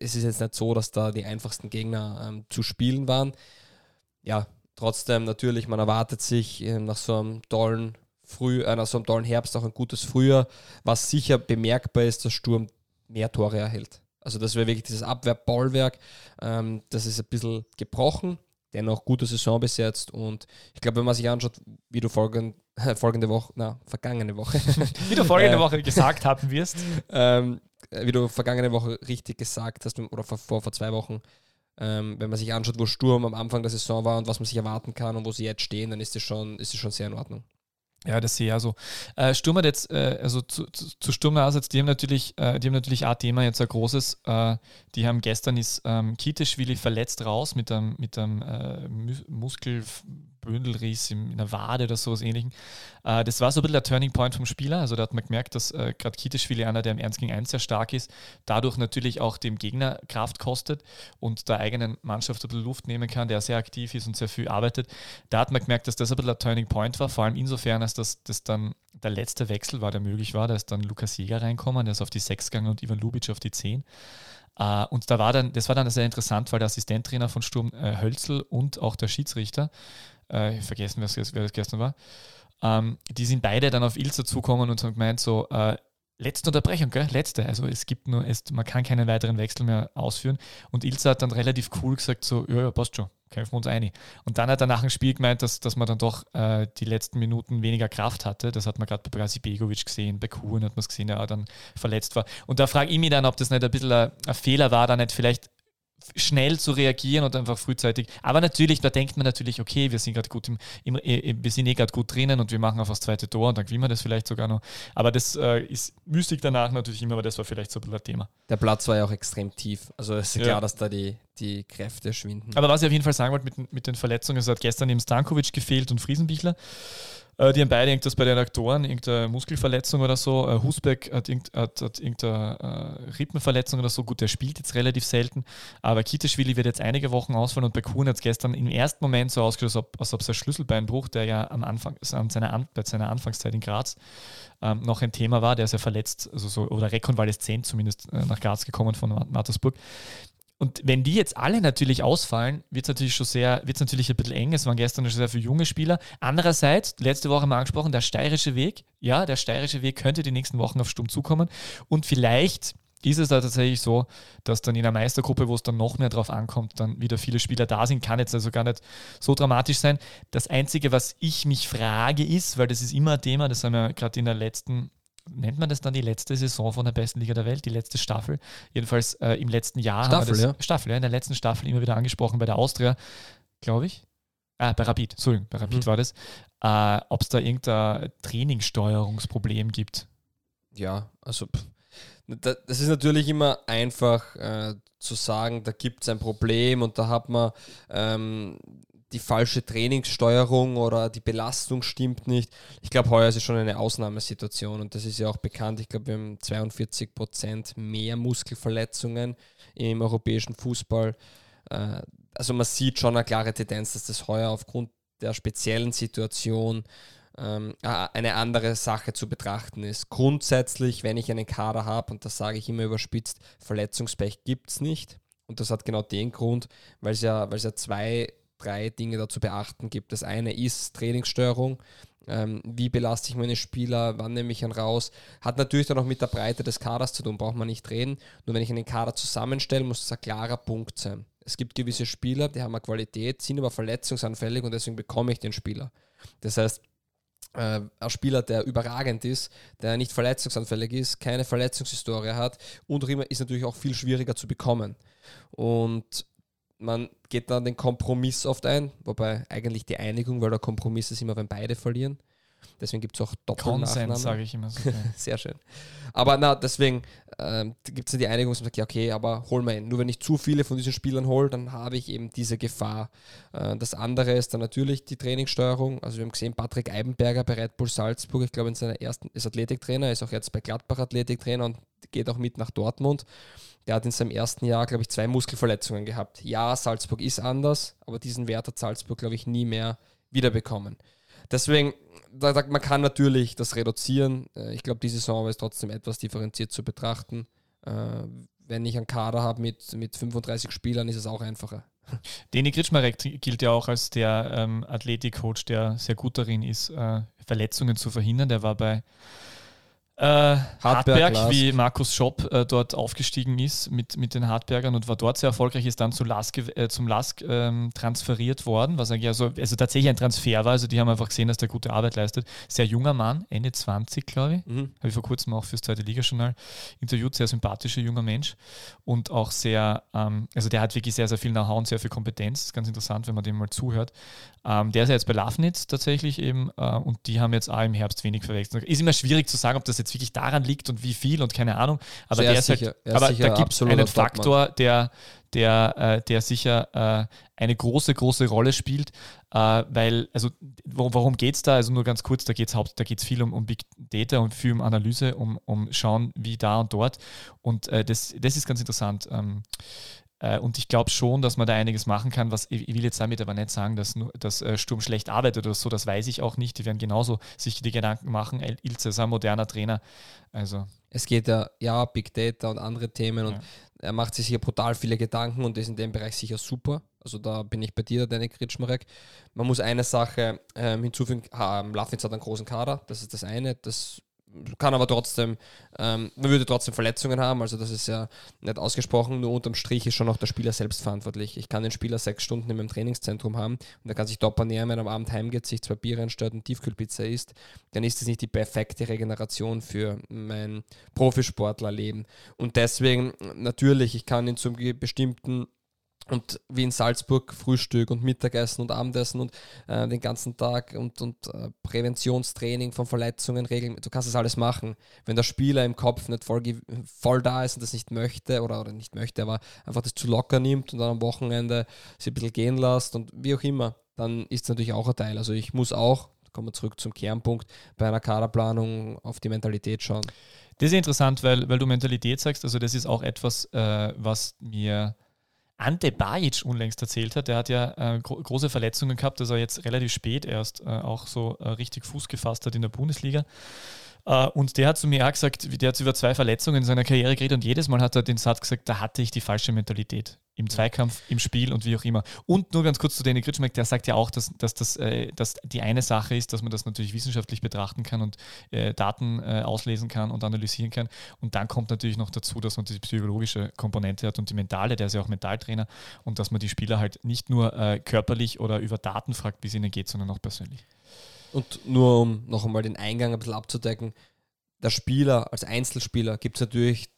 es ist jetzt nicht so, dass da die einfachsten Gegner ähm, zu spielen waren ja, trotzdem natürlich, man erwartet sich äh, nach so einem tollen Früh, äh, nach so einem tollen Herbst auch ein gutes Frühjahr, was sicher bemerkbar ist, dass Sturm mehr Tore erhält. Also das wäre wirklich dieses Abwehrbollwerk, ähm, das ist ein bisschen gebrochen, dennoch gute Saison bis jetzt und ich glaube, wenn man sich anschaut, wie du folgend, äh, folgende Woche, na, vergangene Woche. wie du folgende äh, Woche gesagt haben wirst. Ähm, wie du vergangene Woche richtig gesagt hast, oder vor, vor, vor zwei Wochen, ähm, wenn man sich anschaut, wo Sturm am Anfang der Saison war und was man sich erwarten kann und wo sie jetzt stehen, dann ist es schon, ist schon sehr in Ordnung. Ja, das sehe ich also. Äh, Sturm hat jetzt, äh, also zu, zu, zu Sturm jetzt, die haben natürlich, äh, die haben natürlich ein Thema jetzt ein großes. Äh, die haben gestern ist ähm, Kiteschwili verletzt raus mit einem, mit einem äh, Muskel, Bündelriss in der Wade oder sowas ähnlichen. Äh, das war so ein bisschen der Turning Point vom Spieler. Also da hat man gemerkt, dass äh, gerade Kiteschwili einer, der im 1 gegen 1 sehr stark ist, dadurch natürlich auch dem Gegner Kraft kostet und der eigenen Mannschaft ein bisschen Luft nehmen kann, der sehr aktiv ist und sehr viel arbeitet. Da hat man gemerkt, dass das ein bisschen der Turning Point war, vor allem insofern, als dass das dann der letzte Wechsel war, der möglich war. Da ist dann Lukas Jäger reinkommen, der ist auf die 6 gegangen und Ivan Lubic auf die 10. Uh, und da war dann, das war dann sehr interessant, weil der Assistenttrainer von Sturm äh, Hölzel und auch der Schiedsrichter äh, vergessen, wer das gestern war, ähm, die sind beide dann auf Ilse zukommen und haben gemeint, so, äh, letzte Unterbrechung, gell? Letzte. Also es gibt nur, es, man kann keinen weiteren Wechsel mehr ausführen. Und Ilse hat dann relativ cool gesagt, so, ja, ja, passt schon, kämpfen wir uns ein. Und dann hat er nach dem Spiel gemeint, dass, dass man dann doch äh, die letzten Minuten weniger Kraft hatte. Das hat man gerade bei Brasi Begovic gesehen, bei Kuhn hat man es gesehen, der ja, dann verletzt war. Und da frage ich mich dann, ob das nicht ein bisschen ein, ein Fehler war, da nicht vielleicht schnell zu reagieren und einfach frühzeitig. Aber natürlich, da denkt man natürlich, okay, wir sind gerade gut im, im, wir sind eh gerade gut drinnen und wir machen auf das zweite Tor und dann gewinnen wir das vielleicht sogar noch. Aber das äh, ist müßig danach natürlich immer, aber das war vielleicht so ein Thema. Der Platz war ja auch extrem tief. Also es ist ja. klar, dass da die, die Kräfte schwinden. Aber was ich auf jeden Fall sagen wollte mit, mit den Verletzungen, es hat gestern eben Stankovic gefehlt und Friesenbichler. Äh, die haben beide irgendwas bei den Aktoren, irgendeine Muskelverletzung oder so. Äh, Husbeck hat, irgend, hat, hat irgendeine äh, Rippenverletzung oder so. Gut, der spielt jetzt relativ selten, aber Kiteschwili wird jetzt einige Wochen ausfallen und bei Kuhn hat es gestern im ersten Moment so ausgeschaut, als ob, als ob sein Schlüsselbeinbruch, der ja am Anfang, an seiner, an, bei seiner Anfangszeit in Graz ähm, noch ein Thema war, der ist ja verletzt, also so, oder rekonvaleszent zumindest äh, nach Graz gekommen von Mattersburg. Und wenn die jetzt alle natürlich ausfallen, wird es natürlich schon sehr, wird natürlich ein bisschen eng. Es waren gestern schon sehr viele junge Spieler. Andererseits, letzte Woche mal angesprochen, der steirische Weg, ja, der steirische Weg könnte die nächsten Wochen auf Sturm zukommen. Und vielleicht ist es da tatsächlich so, dass dann in der Meistergruppe, wo es dann noch mehr drauf ankommt, dann wieder viele Spieler da sind. Kann jetzt also gar nicht so dramatisch sein. Das Einzige, was ich mich frage, ist, weil das ist immer ein Thema, das haben wir gerade in der letzten nennt man das dann die letzte Saison von der besten Liga der Welt, die letzte Staffel. Jedenfalls äh, im letzten Jahr Staffel, das, ja. Staffel, ja, in der letzten Staffel immer wieder angesprochen bei der Austria, glaube ich. Ah, bei Rapid, Entschuldigung, bei Rapid Mhm. war das. Äh, Ob es da irgendein Trainingssteuerungsproblem gibt. Ja, also pff, das ist natürlich immer einfach äh, zu sagen, da gibt es ein Problem und da hat man ähm, die falsche Trainingssteuerung oder die Belastung stimmt nicht. Ich glaube, heuer ist es schon eine Ausnahmesituation und das ist ja auch bekannt. Ich glaube, wir haben 42 Prozent mehr Muskelverletzungen im europäischen Fußball. Äh, also man sieht schon eine klare Tendenz, dass das heuer aufgrund der speziellen Situation ähm, eine andere Sache zu betrachten ist. Grundsätzlich, wenn ich einen Kader habe, und das sage ich immer überspitzt, Verletzungspech gibt es nicht. Und das hat genau den Grund, weil es ja, weil es ja zwei, drei Dinge da zu beachten gibt. Das eine ist Trainingsstörung. Ähm, wie belaste ich meine Spieler? Wann nehme ich einen raus? Hat natürlich dann auch mit der Breite des Kaders zu tun, braucht man nicht reden. Nur wenn ich einen Kader zusammenstelle, muss es ein klarer Punkt sein. Es gibt gewisse Spieler, die haben eine Qualität, sind aber verletzungsanfällig und deswegen bekomme ich den Spieler. Das heißt, äh, ein Spieler, der überragend ist, der nicht verletzungsanfällig ist, keine Verletzungshistorie hat und ist natürlich auch viel schwieriger zu bekommen. Und man geht dann den Kompromiss oft ein, wobei eigentlich die Einigung, weil der Kompromiss ist immer, wenn beide verlieren. Deswegen gibt es auch Doppelnachnamen. Sage ich immer so. Sehr schön. Aber na, deswegen ähm, gibt es die Einigung, dass man sagt, ja, okay, aber hol mal ihn. Nur wenn ich zu viele von diesen Spielern hole, dann habe ich eben diese Gefahr. Äh, das andere ist dann natürlich die Trainingssteuerung. Also wir haben gesehen, Patrick Eibenberger bei Red Bull Salzburg, ich glaube in seiner ersten, ist Athletiktrainer, ist auch jetzt bei Gladbach Athletiktrainer und geht auch mit nach Dortmund. Der hat in seinem ersten Jahr, glaube ich, zwei Muskelverletzungen gehabt. Ja, Salzburg ist anders, aber diesen Wert hat Salzburg, glaube ich, nie mehr wiederbekommen. Deswegen, da, man kann natürlich das reduzieren. Äh, Ich glaube, diese Saison ist trotzdem etwas differenziert zu betrachten. Äh, wenn ich einen Kader habe mit, mit 35 Spielern, ist es auch einfacher. Deni Kritschmarek gilt ja auch als der ähm, Athletikcoach, der sehr gut darin ist, äh, Verletzungen zu verhindern. Der war bei äh, Hartberg, Lask. wie Markus Schopp äh, dort aufgestiegen ist mit, mit den Hartbergern und war dort sehr erfolgreich, ist dann zu Lask, äh, zum Lask ähm, transferiert worden, was eigentlich also, also tatsächlich ein Transfer war. Also die haben einfach gesehen, dass der gute Arbeit leistet. Sehr junger Mann, Ende 20, glaube ich. Mhm. Habe ich vor kurzem auch fürs zweite Ligajournal interviewt. Sehr sympathischer junger Mensch und auch sehr, ähm, also der hat wirklich sehr, sehr viel Know-how und sehr viel Kompetenz. Das ist ganz interessant, wenn man dem mal zuhört. Ähm, der ist ja jetzt bei Lafnitz tatsächlich eben äh, und die haben jetzt auch im Herbst wenig verwechselt. Ist immer schwierig zu sagen, ob das jetzt wirklich daran liegt und wie viel und keine Ahnung. Aber Also er der ist ist sicher- halt, er aber da gibt es einen. Faktor, der, der, äh, der sicher äh, eine große, große Rolle spielt, äh, weil, also wo, worum geht es da? Also nur ganz kurz, da geht es da geht's viel um, um Big Data und viel um Analyse, um, um schauen, wie da und dort. Und äh, das, das ist ganz interessant. Ähm, äh, und ich glaube schon, dass man da einiges machen kann. Was ich, will jetzt damit aber nicht sagen, dass, nur, dass äh, Sturm schlecht arbeitet oder so, das weiß ich auch nicht. Die werden genauso sich die Gedanken machen. Ilze ist ein moderner Trainer. Also Es geht ja, ja, Big Data und andere Themen und Ja. er macht sich hier brutal viele Gedanken und ist in dem Bereich sicher super. Also da bin ich bei dir, Danny Kritschmarek. Man muss eine Sache ähm, hinzufügen, ha, Lafnitz hat einen großen Kader, das ist das eine. Das kann aber trotzdem, ähm, man würde trotzdem Verletzungen haben, also das ist ja nicht ausgesprochen, nur unterm Strich ist schon auch der Spieler selbst verantwortlich. Ich kann den Spieler sechs Stunden in meinem Trainingszentrum haben und er kann sich top ernähren, wenn er am Abend heimgeht, sich zwei Biere einstellt und Tiefkühlpizza isst, dann ist das nicht die perfekte Regeneration für mein Profisportlerleben. Und deswegen, natürlich, ich kann in zum bestimmten und wie in Salzburg Frühstück und Mittagessen und Abendessen und äh, den ganzen Tag und, und äh, Präventionstraining von Verletzungen regeln. Du kannst das alles machen. Wenn der Spieler im Kopf nicht voll, voll da ist und das nicht möchte oder, oder nicht möchte, aber einfach das zu locker nimmt und dann am Wochenende sich ein bisschen gehen lässt und wie auch immer, dann ist es natürlich auch ein Teil. Also ich muss auch, kommen wir zurück zum Kernpunkt, bei einer Kaderplanung auf die Mentalität schauen. Das ist interessant, weil, weil du Mentalität sagst. Also, das ist auch etwas, äh, was mir Ante Bajic unlängst erzählt hat. Der hat ja äh, gro große Verletzungen gehabt, dass er jetzt relativ spät erst äh, auch so äh, richtig Fuß gefasst hat in der Bundesliga. Äh, und der hat zu mir auch gesagt, der hat über zwei Verletzungen in seiner Karriere geredet und jedes Mal hat er den Satz gesagt, da hatte ich die falsche Mentalität. Im Zweikampf, im Spiel und wie auch immer. Und nur ganz kurz zu Danny Kritschmeck, der sagt ja auch, dass, dass das äh, dass die eine Sache ist, dass man das natürlich wissenschaftlich betrachten kann und äh, Daten äh, auslesen kann und analysieren kann. Und dann kommt natürlich noch dazu, dass man die psychologische Komponente hat und die mentale, der ist ja auch Mentaltrainer und dass man die Spieler halt nicht nur äh, körperlich oder über Daten fragt, wie es ihnen geht, sondern auch persönlich. Und nur um noch einmal den Eingang ein bisschen abzudecken, der Spieler als Einzelspieler gibt es natürlich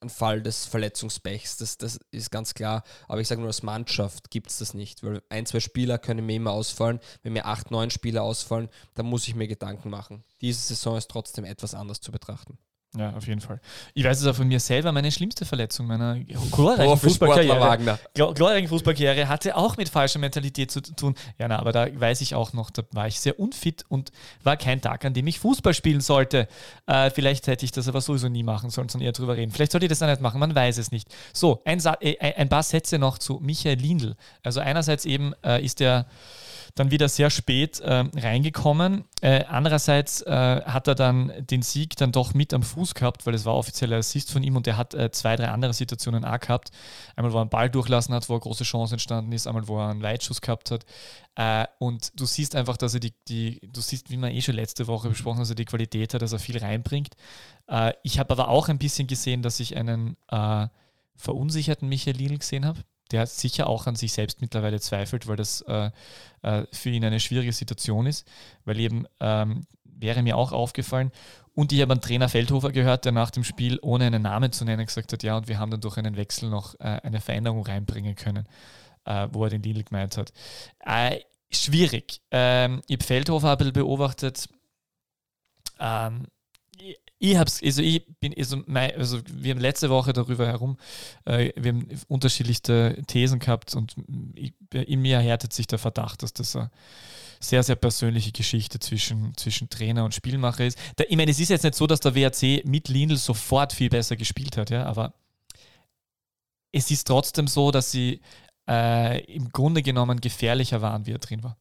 einen Fall des Verletzungspechs, das, das ist ganz klar. Aber ich sage nur, als Mannschaft gibt es das nicht, weil ein, zwei Spieler können mir immer ausfallen. Wenn mir acht, neun Spieler ausfallen, dann muss ich mir Gedanken machen. Diese Saison ist trotzdem etwas anders zu betrachten. Ja, auf jeden Fall. Ich weiß es auch von mir selber, meine schlimmste Verletzung meiner glorreichen Fußballkarriere, glorreichen Fußballkarriere hatte auch mit falscher Mentalität zu tun. Ja, na, aber da weiß ich auch noch, da war ich sehr unfit und war kein Tag, an dem ich Fußball spielen sollte. Äh, vielleicht hätte ich das aber sowieso nie machen sollen, sondern eher drüber reden. Vielleicht sollte ich das auch nicht machen, man weiß es nicht. So, ein, äh, ein paar Sätze noch zu Michael Lindl. Also einerseits eben äh, ist der dann wieder sehr spät äh, reingekommen. Äh, andererseits äh, hat er dann den Sieg dann doch mit am Fuß gehabt, weil es war offizieller Assist von ihm und er hat äh, zwei, drei andere Situationen auch gehabt. Einmal, wo er einen Ball durchlassen hat, wo eine große Chance entstanden ist, einmal, wo er einen Weitschuss gehabt hat. Äh, und du siehst einfach, dass er die, die, du siehst, wie man eh schon letzte Woche besprochen hat, dass er die Qualität hat, dass er viel reinbringt. Äh, ich habe aber auch ein bisschen gesehen, dass ich einen verunsicherten Michael Lil gesehen habe der sicher auch an sich selbst mittlerweile zweifelt, weil das äh, äh, für ihn eine schwierige Situation ist, weil eben ähm, wäre mir auch aufgefallen. Und ich habe einen Trainer Feldhofer gehört, der nach dem Spiel, ohne einen Namen zu nennen, gesagt hat, ja, und wir haben dann durch einen Wechsel noch äh, eine Veränderung reinbringen können, äh, wo er den Lidl gemeint hat. Äh, schwierig. Ähm, ich habe Feldhofer ein bisschen beobachtet. Ähm, ich hab's, also ich bin, also, mein, also wir haben letzte Woche darüber herum, äh, wir haben unterschiedlichste Thesen gehabt und ich, in mir erhärtet sich der Verdacht, dass das eine sehr, sehr persönliche Geschichte zwischen, zwischen Trainer und Spielmacher ist. Da, ich meine, es ist jetzt nicht so, dass der WRC mit Lindl sofort viel besser gespielt hat, ja, aber es ist trotzdem so, dass sie äh, im Grunde genommen gefährlicher waren, wie er drin war.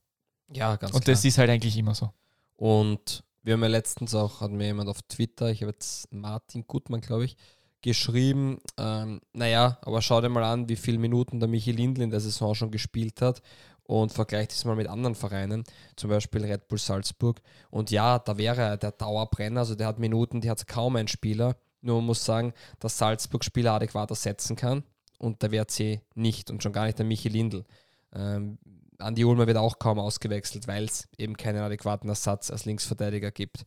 Ja, ganz Und klar. das ist halt eigentlich immer so. Und wir haben ja letztens auch, hat mir jemand auf Twitter, ich habe jetzt Martin Gutmann, glaube ich, geschrieben, ähm, naja, aber schau dir mal an, wie viele Minuten der Michi Lindl in der Saison schon gespielt hat und vergleicht es mal mit anderen Vereinen, zum Beispiel Red Bull Salzburg. Und ja, da wäre er der Dauerbrenner, also der hat Minuten, die hat kaum ein Spieler. Nur man muss sagen, dass Salzburg Spieler adäquat ersetzen kann und der WRC nicht und schon gar nicht der Michi Lindl. Ähm, Andi Ulmer wird auch kaum ausgewechselt, weil es eben keinen adäquaten Ersatz als Linksverteidiger gibt.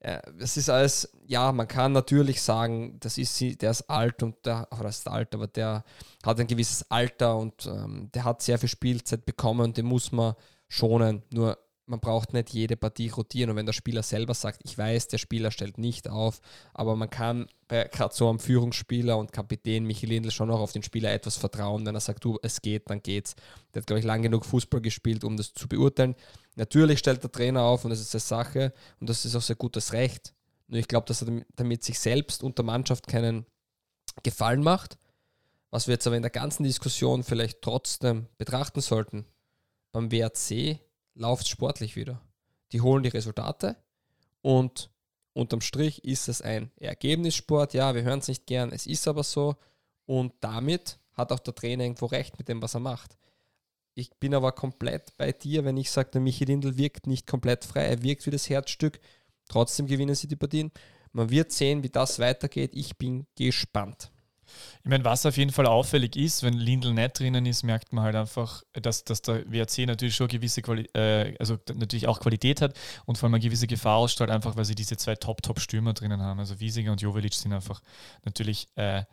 Es ist alles, ja, man kann natürlich sagen, das ist sie, der ist alt und der, oder ist alt, aber der hat ein gewisses Alter und ähm, der hat sehr viel Spielzeit bekommen und den muss man schonen. Nur man braucht nicht jede Partie rotieren. Und wenn der Spieler selber sagt, ich weiß, der Spieler stellt nicht auf, aber man kann gerade so am Führungsspieler und Kapitän Michael Lindl schon auch auf den Spieler etwas vertrauen. Wenn er sagt, du, es geht, dann geht's. Der hat, glaube ich, lang genug Fußball gespielt, um das zu beurteilen. Natürlich stellt der Trainer auf und das ist eine Sache und das ist auch sehr gutes Recht. Nur ich glaube, dass er damit sich selbst und der Mannschaft keinen Gefallen macht. Was wir jetzt aber in der ganzen Diskussion vielleicht trotzdem betrachten sollten, beim WRC läuft es sportlich wieder. Die holen die Resultate und unterm Strich ist es ein Ergebnissport. Ja, wir hören es nicht gern, es ist aber so. Und damit hat auch der Trainer irgendwo recht mit dem, was er macht. Ich bin aber komplett bei dir, wenn ich sage, der Michi Lindl wirkt nicht komplett frei. Er wirkt wie das Herzstück. Trotzdem gewinnen sie die Partien. Man wird sehen, wie das weitergeht. Ich bin gespannt. Ich meine, was auf jeden Fall auffällig ist, wenn Lindl nicht drinnen ist, merkt man halt einfach, dass, dass der WRC natürlich schon gewisse Quali äh, also natürlich auch Qualität hat und vor allem eine gewisse Gefahr ausstrahlt, einfach weil sie diese zwei Top-Top-Stürmer drinnen haben. Also Wiesiger und Jovelic sind einfach natürlich äh,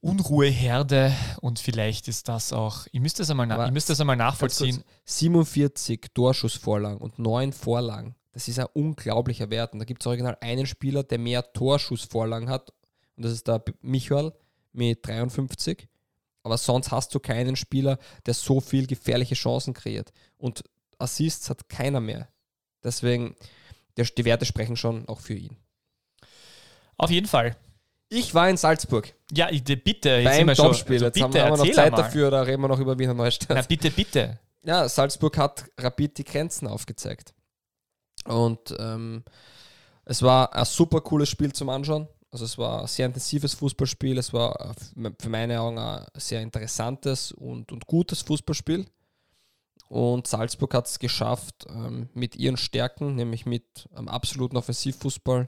Unruheherde und vielleicht ist das auch, ich müsste es einmal, ich müsste das einmal nachvollziehen. 47 Torschussvorlagen und 9 Vorlagen. Das ist ein unglaublicher Wert. Und da gibt es original einen Spieler, der mehr Torschussvorlagen hat und das ist der Michael mit 53. Aber sonst hast du keinen Spieler, der so viel gefährliche Chancen kreiert. Und Assists hat keiner mehr. Deswegen, die Werte sprechen schon auch für ihn. Auf jeden Fall. Ich war in Salzburg. Ja, bitte. Beim Topspiel. Also, jetzt haben wir noch Zeit mal. dafür, da reden wir noch über Wiener Neustadt. Na bitte, bitte. Ja, Salzburg hat Rapid die Grenzen aufgezeigt. Und ähm, es war ein super cooles Spiel zum Anschauen. Also es war ein sehr intensives Fußballspiel, es war für meine Augen ein sehr interessantes und, und gutes Fußballspiel. Und Salzburg hat es geschafft, ähm, mit ihren Stärken, nämlich mit einem absoluten Offensivfußball,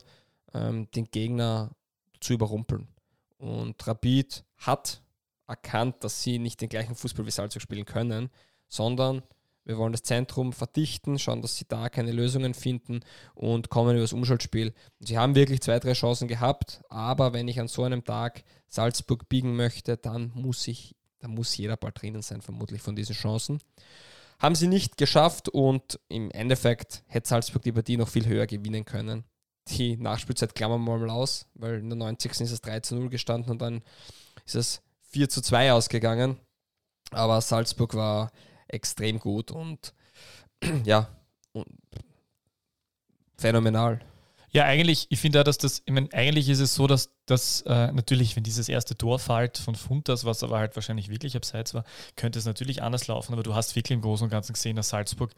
ähm, den Gegner zu überrumpeln. Und Rapid hat erkannt, dass sie nicht den gleichen Fußball wie Salzburg spielen können, sondern wir wollen das Zentrum verdichten, schauen, dass sie da keine Lösungen finden und kommen über das Umschaltspiel. Sie haben wirklich zwei, drei Chancen gehabt, aber wenn ich an so einem Tag Salzburg biegen möchte, dann muss ich, dann muss jeder Ball drinnen sein, vermutlich von diesen Chancen. Haben sie nicht geschafft und im Endeffekt hätte Salzburg die Partie noch viel höher gewinnen können. Die Nachspielzeit klammern wir mal aus, weil in der 90. ist es 3 zu 0 gestanden und dann ist es 4 zu 2 ausgegangen. Aber Salzburg war extrem gut und ja, und phänomenal. Ja, eigentlich, ich finde auch, dass das, ich meine, eigentlich ist es so, dass das äh, natürlich, wenn dieses erste Tor fällt von Funtas, was aber halt wahrscheinlich wirklich abseits war, könnte es natürlich anders laufen, aber du hast wirklich im Großen und Ganzen gesehen, dass Salzburg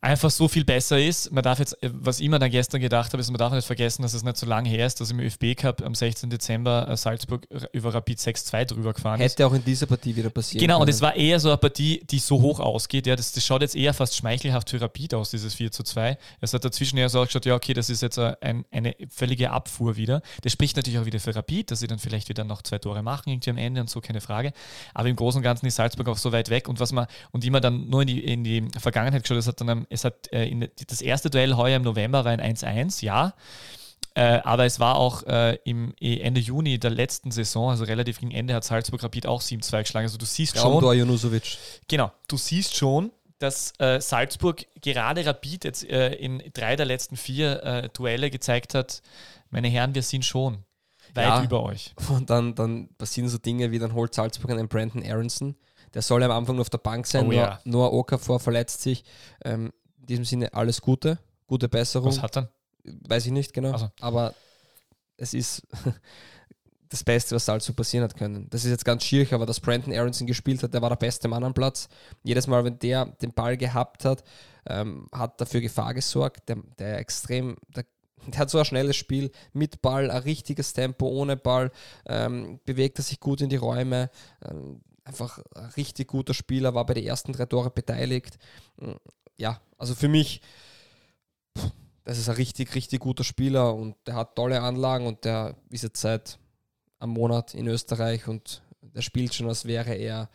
einfach so viel besser ist. Man darf jetzt, äh, was ich mir dann gestern gedacht habe, ist, man darf nicht vergessen, dass es nicht so lange her ist, dass im ÖFB Cup am 16. Dezember äh, Salzburg über Rapid 6-2 drüber gefahren ist. Hätte auch in dieser Partie wieder passieren Genau, können. und es war eher so eine Partie, die so hoch ausgeht. Ja, das, das schaut jetzt eher fast schmeichelhaft für Rapid aus, dieses 4 zu 2. Es hat dazwischen eher so geschaut, ja, okay, das ist jetzt ein, eine völlige Abfuhr wieder. Das spricht natürlich auch wieder für Rapid, dass sie dann vielleicht wieder noch zwei Tore machen, irgendwie am Ende und so, keine Frage. Aber im Großen und Ganzen ist Salzburg auch so weit weg und was man, und immer dann nur in die, in die Vergangenheit geschaut, es hat dann, es hat äh, in das erste Duell heuer im November war ein 1-1, ja. Äh, aber es war auch äh, im Ende Juni der letzten Saison, also relativ gegen Ende, hat Salzburg Rapid auch 7-2 geschlagen. Also du siehst schon. Genau, du siehst schon, dass äh, Salzburg gerade Rapid jetzt äh, in drei der letzten vier äh, Duelle gezeigt hat, meine Herren, wir sind schon weit ja, über euch. Und dann, dann passieren so Dinge wie, dann holt Salzburg einen Brandon Aronson, der soll am Anfang nur auf der Bank sein, oh, nur, ja. nur Okafor verletzt sich. Ähm, in diesem Sinne alles Gute, gute Besserung. Was hat er? Weiß ich nicht genau. Also. Aber es ist das Beste, was Salzburg passieren hat können. Das ist jetzt ganz schier, aber dass Brandon Aronson gespielt hat, der war der beste Mann am Platz. Jedes Mal, wenn der den Ball gehabt hat, ähm, hat dafür Gefahr gesorgt. Der, der extrem, der, der, hat so ein schnelles Spiel mit Ball, ein richtiges Tempo, ohne Ball, ähm, bewegt er sich gut in die Räume. Ähm, einfach ein richtig guter Spieler, war bei den ersten drei Tore beteiligt. Ja, also für mich, das ist ein richtig, richtig guter Spieler und der hat tolle Anlagen und der ist jetzt seit einem Monat in Österreich und der spielt schon, als wäre er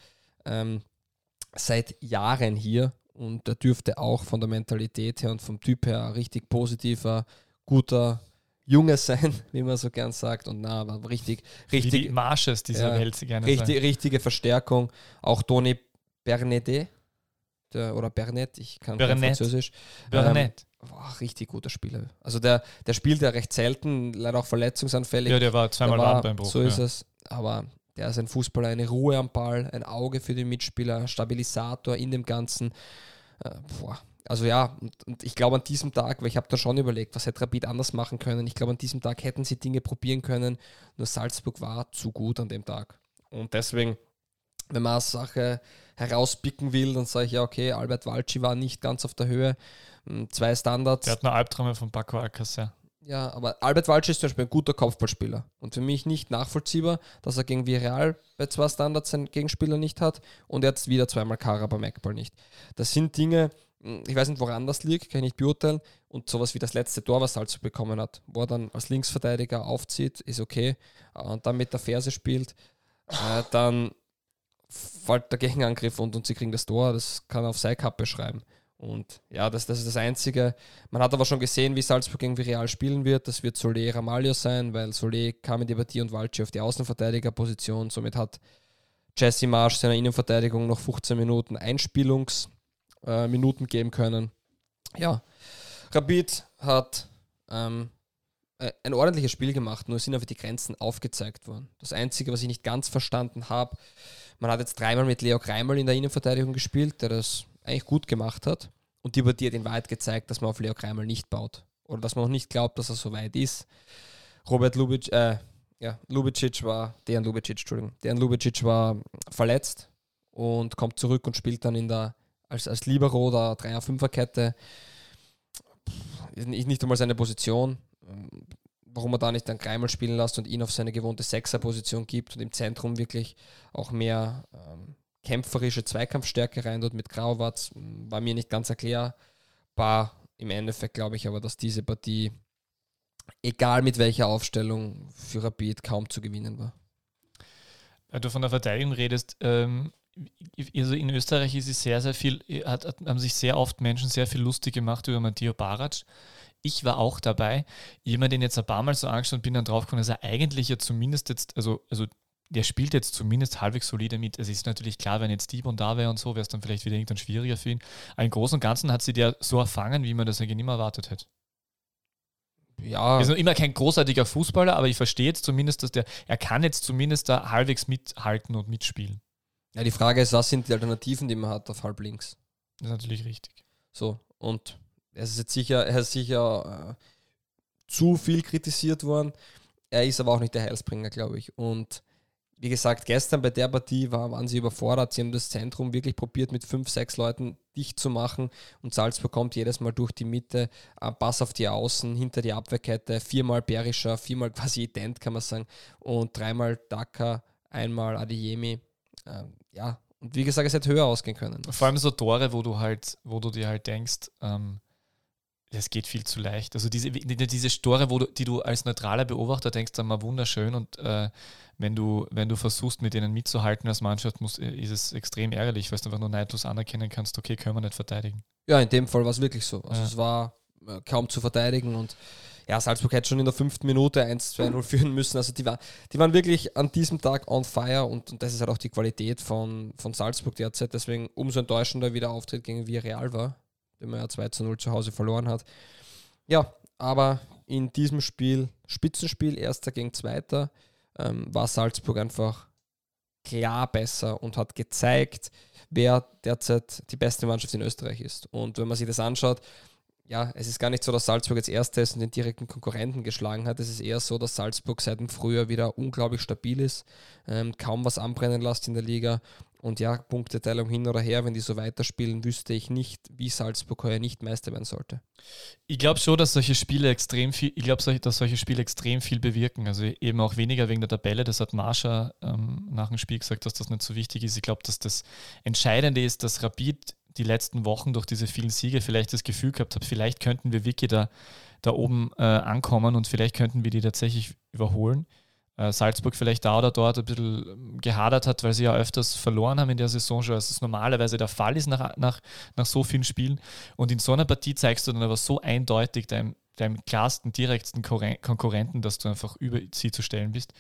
ähm, seit Jahren hier und der dürfte auch von der Mentalität her und vom Typ her ein richtig positiver, guter Junge sein, wie man so gern sagt. Und na, aber richtig, richtig. Wie die Marsches dieser ja, Welt sie gerne richtig, Richtige Verstärkung. Auch Toni Bernedet, der, oder Bernet, ich kann Bernet. kein Französisch. Bernet. Ähm, boah, richtig guter Spieler. Also der, der spielt ja recht selten, leider auch verletzungsanfällig. Ja, der war zweimal der war, beim Bruch. So ist es. Aber der ist ein Fußballer, eine Ruhe am Ball, ein Auge für den Mitspieler, Stabilisator in dem Ganzen. Äh, boah. Also ja, und, und ich glaube an diesem Tag, weil ich habe da schon überlegt, was hätte Rapid anders machen können. Ich glaube an diesem Tag hätten sie Dinge probieren können, nur Salzburg war zu gut an dem Tag. Und deswegen wenn man eine Sache herauspicken will, dann sage ich ja, okay, Albert Walci war nicht ganz auf der Höhe. Hm, zwei Standards. Der hat nur Albträume von Paco Alcacer. Ja, aber Albert Walci ist zum Beispiel ein guter Kopfballspieler. Und für mich nicht nachvollziehbar, dass er gegen Villarreal bei zwei Standards seinen Gegenspieler nicht hat und jetzt wieder zweimal Kara beim Eckball nicht. Das sind Dinge, ich weiß nicht, woran das liegt, kann ich nicht beurteilen. Und sowas wie das letzte Tor, was Salzburg bekommen hat, wo er dann als Linksverteidiger aufzieht, ist okay. Und dann mit der Ferse spielt, äh, dann fällt der Gegenangriff und, und sie kriegen das Tor, das kann er auf seine Kappe schreiben. Und ja, das, das ist das Einzige. Man hat aber schon gesehen, wie Salzburg gegen Real spielen wird. Das wird Solé Ramalho sein, weil Solé kam in die Partie und Walci auf die Außenverteidigerposition. Somit hat Jesse Marsch seiner Innenverteidigung noch 15 Minuten Einspielungsminuten äh, geben können. Ja, Rapid hat ähm, ein ordentliches Spiel gemacht, nur sind einfach die Grenzen aufgezeigt worden. Das Einzige, was ich nicht ganz verstanden habe, man hat jetzt dreimal mit Leo Kreimal in der Innenverteidigung gespielt, der das eigentlich gut gemacht hat. Und die hat in Wahrheit gezeigt, dass man auf Leo Kreimal nicht baut. Oder dass man auch nicht glaubt, dass er so weit ist. Robert Lubic, äh, ja, Lubicic war, Dejan Lubicic, Entschuldigung, Dejan Lubicic war verletzt und kommt zurück und spielt dann in der, als, als Libero der 3er-5er-Kette. Ist nicht einmal seine Position warum man da nicht dann Greimal spielen lässt und ihn auf seine gewohnte Sechser-Position gibt und im Zentrum wirklich auch mehr ähm, kämpferische Zweikampfstärke rein dort mit Grauwatz, war mir nicht ganz erklärbar. Im Endeffekt glaube ich aber, dass diese Partie, egal mit welcher Aufstellung, für Rapid kaum zu gewinnen war. Weil du von der Verteidigung redest, ähm, also in Österreich ist es sehr, sehr viel, hat, haben sich sehr oft Menschen sehr viel lustig gemacht über Matteo Barac. Ich war auch dabei. Ich habe mir den jetzt ein paar Mal so angeschaut und bin dann drauf gekommen, dass er eigentlich ja zumindest jetzt, also, also der spielt jetzt zumindest halbwegs solide mit. Es ist natürlich klar, wenn jetzt Dibon da wäre und so, wäre es dann vielleicht wieder irgendwann schwieriger für ihn. Aber im Großen und Ganzen hat sie der so erfangen, wie man das eigentlich immer erwartet hätte. Ja. Er ist noch immer kein großartiger Fußballer, aber ich verstehe jetzt zumindest, dass der, er kann jetzt zumindest da halbwegs mithalten und mitspielen. Ja, die Frage ist, was sind die Alternativen, die man hat auf halb links? Das ist natürlich richtig. So, und er ist jetzt sicher, er ist sicher äh, zu viel kritisiert worden. Er ist aber auch nicht der Heilsbringer, glaube ich. Und wie gesagt, gestern bei der Partie war, waren sie überfordert. Sie haben das Zentrum wirklich probiert, mit fünf, sechs Leuten dicht zu machen. Und Salzburg kommt jedes Mal durch die Mitte, Pass auf die Außen, hinter die Abwehrkette, viermal Berischer, viermal quasi ident, kann man sagen. Und dreimal Daka, einmal Adeyemi. Ähm, ja, und wie gesagt, es hätte höher ausgehen können. Vor allem so Tore, wo du halt, wo du dir halt denkst, ähm, das geht viel zu leicht. Also diese, diese Tore, wo du, die du als neutraler Beobachter denkst, dann mal wunderschön und äh, wenn du, wenn du versuchst, mit denen mitzuhalten als Mannschaft, muss, ist es extrem ärgerlich, weil du einfach nur neidlos anerkennen kannst, okay, können wir nicht verteidigen. Ja, in dem Fall war es wirklich so. Also ja. es war äh, kaum zu verteidigen und ja, Salzburg hätte schon in der fünften Minute 1-2-0 führen müssen. Also die, war, die waren wirklich an diesem Tag on fire und, und das ist halt auch die Qualität von, von Salzburg derzeit. Deswegen umso enttäuschender wie der Auftritt gegen Villarreal war, den man ja 2 0 zu Hause verloren hat. Ja, aber in diesem Spiel, Spitzenspiel, erster gegen zweiter, ähm, war Salzburg einfach klar besser und hat gezeigt, wer derzeit die beste Mannschaft in Österreich ist. Und wenn man sich das anschaut, ja, es ist gar nicht so, dass Salzburg jetzt Erster ist und den direkten Konkurrenten geschlagen hat. Es ist eher so, dass Salzburg seit dem Frühjahr wieder unglaublich stabil ist, ähm, kaum was anbrennen lässt in der Liga. Und ja, Punkteteilung hin oder her, wenn die so weiterspielen, wüsste ich nicht, wie Salzburg heuer nicht Meister werden sollte. Ich glaube schon, dass solche Spiele extrem viel, ich glaube, dass solche Spiele extrem viel bewirken. Also eben auch weniger wegen der Tabelle. Das hat Marsha ähm, nach dem Spiel gesagt, dass das nicht so wichtig ist. Ich glaube, dass das Entscheidende ist, dass Rapid die letzten Wochen durch diese vielen Siege vielleicht das Gefühl gehabt habe, vielleicht könnten wir Wiki da, da oben äh, ankommen und vielleicht könnten wir die tatsächlich überholen. Äh, Salzburg vielleicht da oder dort ein bisschen ähm, gehadert hat, weil sie ja öfters verloren haben in der Saison schon, als es normalerweise der Fall ist nach, nach, nach so vielen Spielen. Und in so einer Partie zeigst du dann aber so eindeutig deinem, deinem klarsten, direktesten Konkurrenten, dass du einfach über sie zu stellen bist.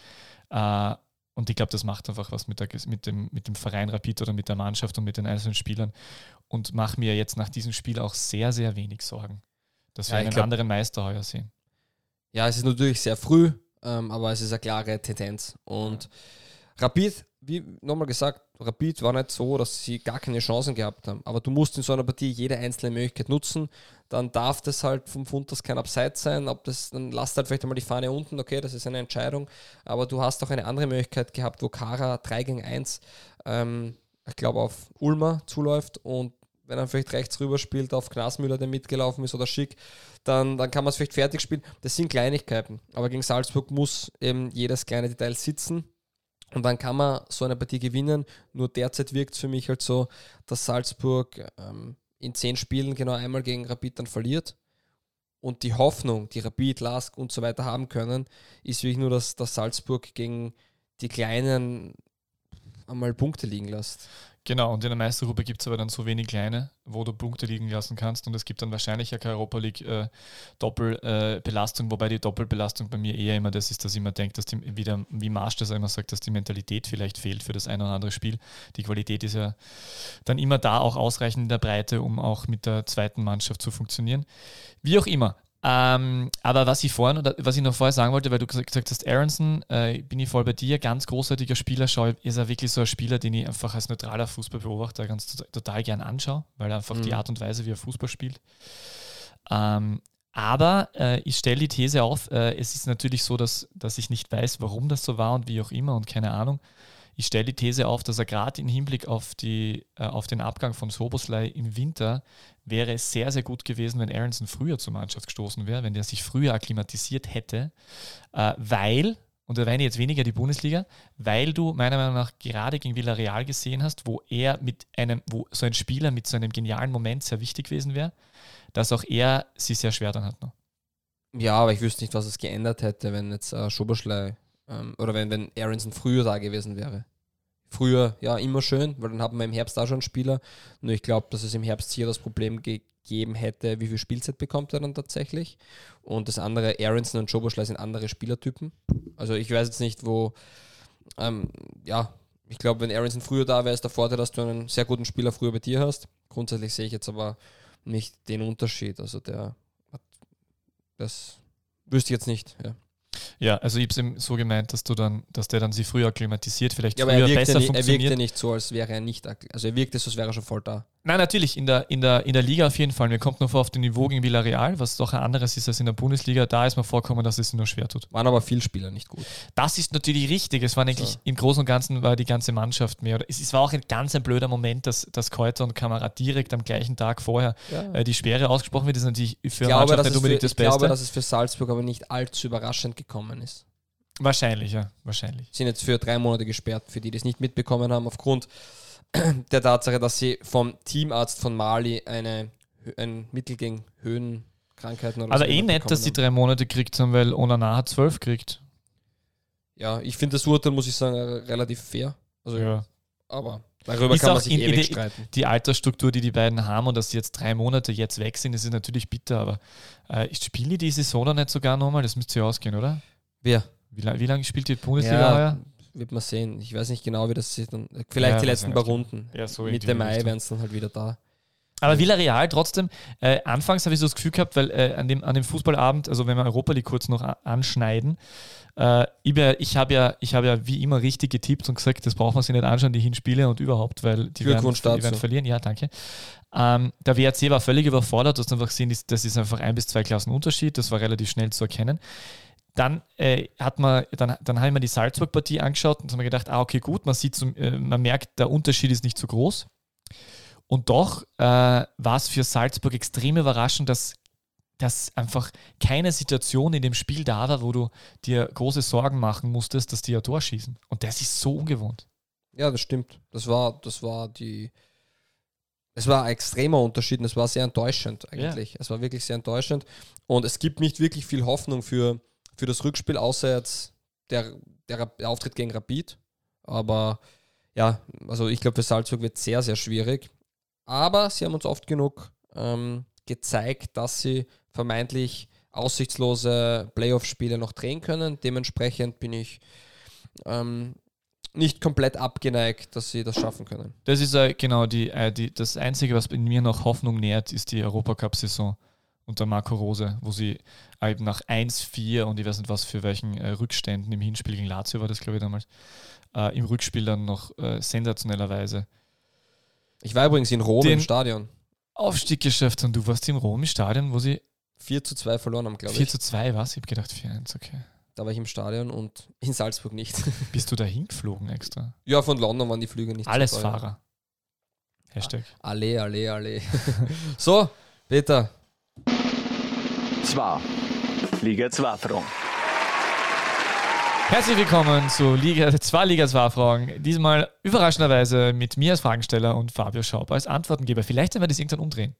Äh, und ich glaube, das macht einfach was mit, der, mit, dem, mit dem Verein Rapid oder mit der Mannschaft und mit den einzelnen Spielern. Und mache mir jetzt nach diesem Spiel auch sehr, sehr wenig Sorgen, dass wir ja, einen glaub, anderen Meister heuer sehen. Ja, es ist natürlich sehr früh, ähm, aber es ist eine klare Tendenz. Und. Rapid, wie nochmal gesagt, Rapid war nicht so, dass sie gar keine Chancen gehabt haben. Aber du musst in so einer Partie jede einzelne Möglichkeit nutzen. Dann darf das halt vom Funtas kein Abseits sein. Ob das, dann lasst halt vielleicht einmal die Fahne unten, okay, das ist eine Entscheidung. Aber du hast auch eine andere Möglichkeit gehabt, wo Kara 3 gegen 1, ähm, ich glaube, auf Ulmer zuläuft und wenn er vielleicht rechts rüber spielt auf Knasmüller, der mitgelaufen ist oder Schick, dann, dann kann man es vielleicht fertig spielen. Das sind Kleinigkeiten. Aber gegen Salzburg muss eben jedes kleine Detail sitzen. Und dann kann man so eine Partie gewinnen. Nur derzeit wirkt es für mich halt so, dass Salzburg ähm, in zehn Spielen genau einmal gegen Rapid dann verliert. Und die Hoffnung, die Rapid, Lask und so weiter haben können, ist wirklich nur, dass, dass Salzburg gegen die Kleinen einmal Punkte liegen lässt. Genau, und in der Meistergruppe gibt es aber dann so wenig kleine, wo du Punkte liegen lassen kannst. Und es gibt dann wahrscheinlich ja keine Europa League äh, Doppelbelastung, äh, wobei die Doppelbelastung bei mir eher immer das ist, dass ich immer denke, dass die, wie, der, wie Marsch das immer sagt, dass die Mentalität vielleicht fehlt für das eine oder andere Spiel. Die Qualität ist ja dann immer da, auch ausreichend in der Breite, um auch mit der zweiten Mannschaft zu funktionieren. Wie auch immer, ähm, aber was ich vorhin was ich noch vorher sagen wollte, weil du gesagt hast, Aronson, äh, bin ich voll bei dir, ganz großartiger Spieler, schau, ist er wirklich so ein Spieler, den ich einfach als neutraler Fußballbeobachter ganz total gern anschaue, weil er einfach mhm. die Art und Weise, wie er Fußball spielt. Ähm, aber äh, ich stelle die These auf, äh, es ist natürlich so, dass, dass ich nicht weiß, warum das so war und wie auch immer und keine Ahnung. Ich stelle die These auf, dass er gerade im Hinblick auf, die, äh, auf den Abgang von Soboslai im Winter wäre es sehr, sehr gut gewesen, wenn Aronson früher zur Mannschaft gestoßen wäre, wenn der sich früher akklimatisiert hätte, äh, weil, und da ich jetzt weniger die Bundesliga, weil du meiner Meinung nach gerade gegen Villarreal gesehen hast, wo er mit einem, wo so ein Spieler mit so einem genialen Moment sehr wichtig gewesen wäre, dass auch er sie sehr schwer dann hat noch. Ja, aber ich wüsste nicht, was es geändert hätte, wenn jetzt äh, Schoberschlei ähm, oder wenn, wenn Aronson früher da gewesen wäre. Früher, ja, immer schön, weil dann haben wir im Herbst auch schon Spieler. Nur ich glaube, dass es im Herbst hier das Problem gegeben hätte, wie viel Spielzeit bekommt er dann tatsächlich. Und das andere, Aronson und Schoberschlei sind andere Spielertypen. Also ich weiß jetzt nicht, wo, ähm, ja, ich glaube, wenn Aronson früher da wäre, ist der Vorteil, dass du einen sehr guten Spieler früher bei dir hast. Grundsätzlich sehe ich jetzt aber nicht den Unterschied. Also der hat, das wüsste ich jetzt nicht. Ja. Ja, also ich habe es so gemeint, dass du dann, dass der dann sie früher akklimatisiert, vielleicht Ja, aber früher er wirkte, besser nicht, er funktioniert. wirkte nicht so, als wäre er nicht, also er wirkte so, als wäre er schon voll da. Nein, natürlich, in der, in, der, in der Liga auf jeden Fall. Mir kommt nur vor auf dem Niveau gegen Villarreal, was doch ein anderes ist als in der Bundesliga. Da ist mir vorkommen, dass es nur schwer tut. Waren aber viele Spieler nicht gut. Das ist natürlich richtig. Es war eigentlich So. im Großen und Ganzen war die ganze Mannschaft mehr. Oder es, es war auch ein ganz ein blöder Moment, dass, dass Keuter und Kamera direkt am gleichen Tag vorher Ja. äh, die Sperre ausgesprochen wird. Das ist natürlich für glaube, Mannschaft nicht es für, unbedingt das ich glaube, Beste. dass es für Salzburg aber nicht allzu überraschend gekommen ist. wahrscheinlich, ja, wahrscheinlich. Sind jetzt für drei Monate gesperrt, für die, die es nicht mitbekommen haben, aufgrund der Tatsache, dass sie vom Teamarzt von Mali eine, ein Mittel gegen Höhenkrankheiten oder Aber so eh nett, dass die bekommen drei Monate kriegt haben, weil Onana hat zwölf kriegt. Ja, ich finde das Urteil, muss ich sagen, relativ fair. Also, Ja. aber darüber Ist kann man sich ewig die- streiten. die Altersstruktur, die die beiden haben und dass sie jetzt drei Monate jetzt weg sind, das ist natürlich bitter, aber äh, spielen die die Saison nicht sogar nochmal? Das müsste ja ausgehen, oder? Wer? Wie, lang, wie lange spielt die Bundesliga Ja, heuer? Wird man sehen. Ich weiß nicht genau, wie das sich dann. Vielleicht Ja, die letzten paar. Runden. Ja, so Mitte Mai wären es dann halt wieder da. Aber Villarreal trotzdem, äh, anfangs habe ich so das Gefühl gehabt, weil äh, an, dem, an dem Fußballabend, also wenn wir Europa League kurz noch anschneiden, äh, ich, habe ja, ich hab ja wie immer richtig getippt und gesagt, das braucht man sich nicht anschauen, die Hinspiele und überhaupt, weil die werden, die werden verlieren. Ja, danke. Ähm, der WRC war völlig überfordert, du hast einfach gesehen, das ist einfach ein bis zwei Klassen Unterschied, das war relativ schnell zu erkennen. Dann, äh, hat man, dann, dann habe ich mir die Salzburg-Partie angeschaut und habe mir gedacht, ah, okay, gut, man sieht, äh, man merkt, der Unterschied ist nicht so groß. Und doch äh, war es für Salzburg extrem überraschend, dass, dass einfach keine Situation in dem Spiel da war, wo du dir große Sorgen machen musstest, dass die ja Tor schießen. Und das ist so ungewohnt. Ja, das stimmt. Das war, das war die. Es war ein extremer Unterschied und es war sehr enttäuschend eigentlich. Es war wirklich sehr enttäuschend. Und es gibt nicht wirklich viel Hoffnung für, für das Rückspiel, außer jetzt der, der, der Auftritt gegen Rapid. Aber ja, also ich glaube, für Salzburg wird sehr, sehr schwierig. Aber sie haben uns oft genug ähm, gezeigt, dass sie vermeintlich aussichtslose Playoff-Spiele noch drehen können. Dementsprechend bin ich ähm, nicht komplett abgeneigt, dass sie das schaffen können. Das ist äh, genau die, äh, die, das Einzige, was in mir noch Hoffnung nährt, ist die Europacup-Saison unter Marco Rose, wo sie eben nach 1-4 und ich weiß nicht was für welchen äh, Rückständen im Hinspiel gegen Lazio war das, glaube ich, damals, äh, im Rückspiel dann noch äh, sensationellerweise Ich war übrigens in Rom im Stadion. Aufstieg geschafft und du warst im Rom im Stadion, wo sie 4 zu 2 verloren haben, glaube 4 ich. zu 2 war. Ich habe gedacht 4-1, okay. Da war ich im Stadion und in Salzburg nicht. Bist du da hingeflogen extra? ja, von London waren die Flüge nicht Alles so. Fahrer. Hashtag. Alle, alle, alle. so, Peter, Zwar. Liga 2 Fragen. Herzlich willkommen zu Liga, zwei Liga 2 Fragen. Diesmal überraschenderweise mit mir als Fragensteller und Fabio Schaub als Antwortengeber. Vielleicht werden wir das irgendwann umdrehen.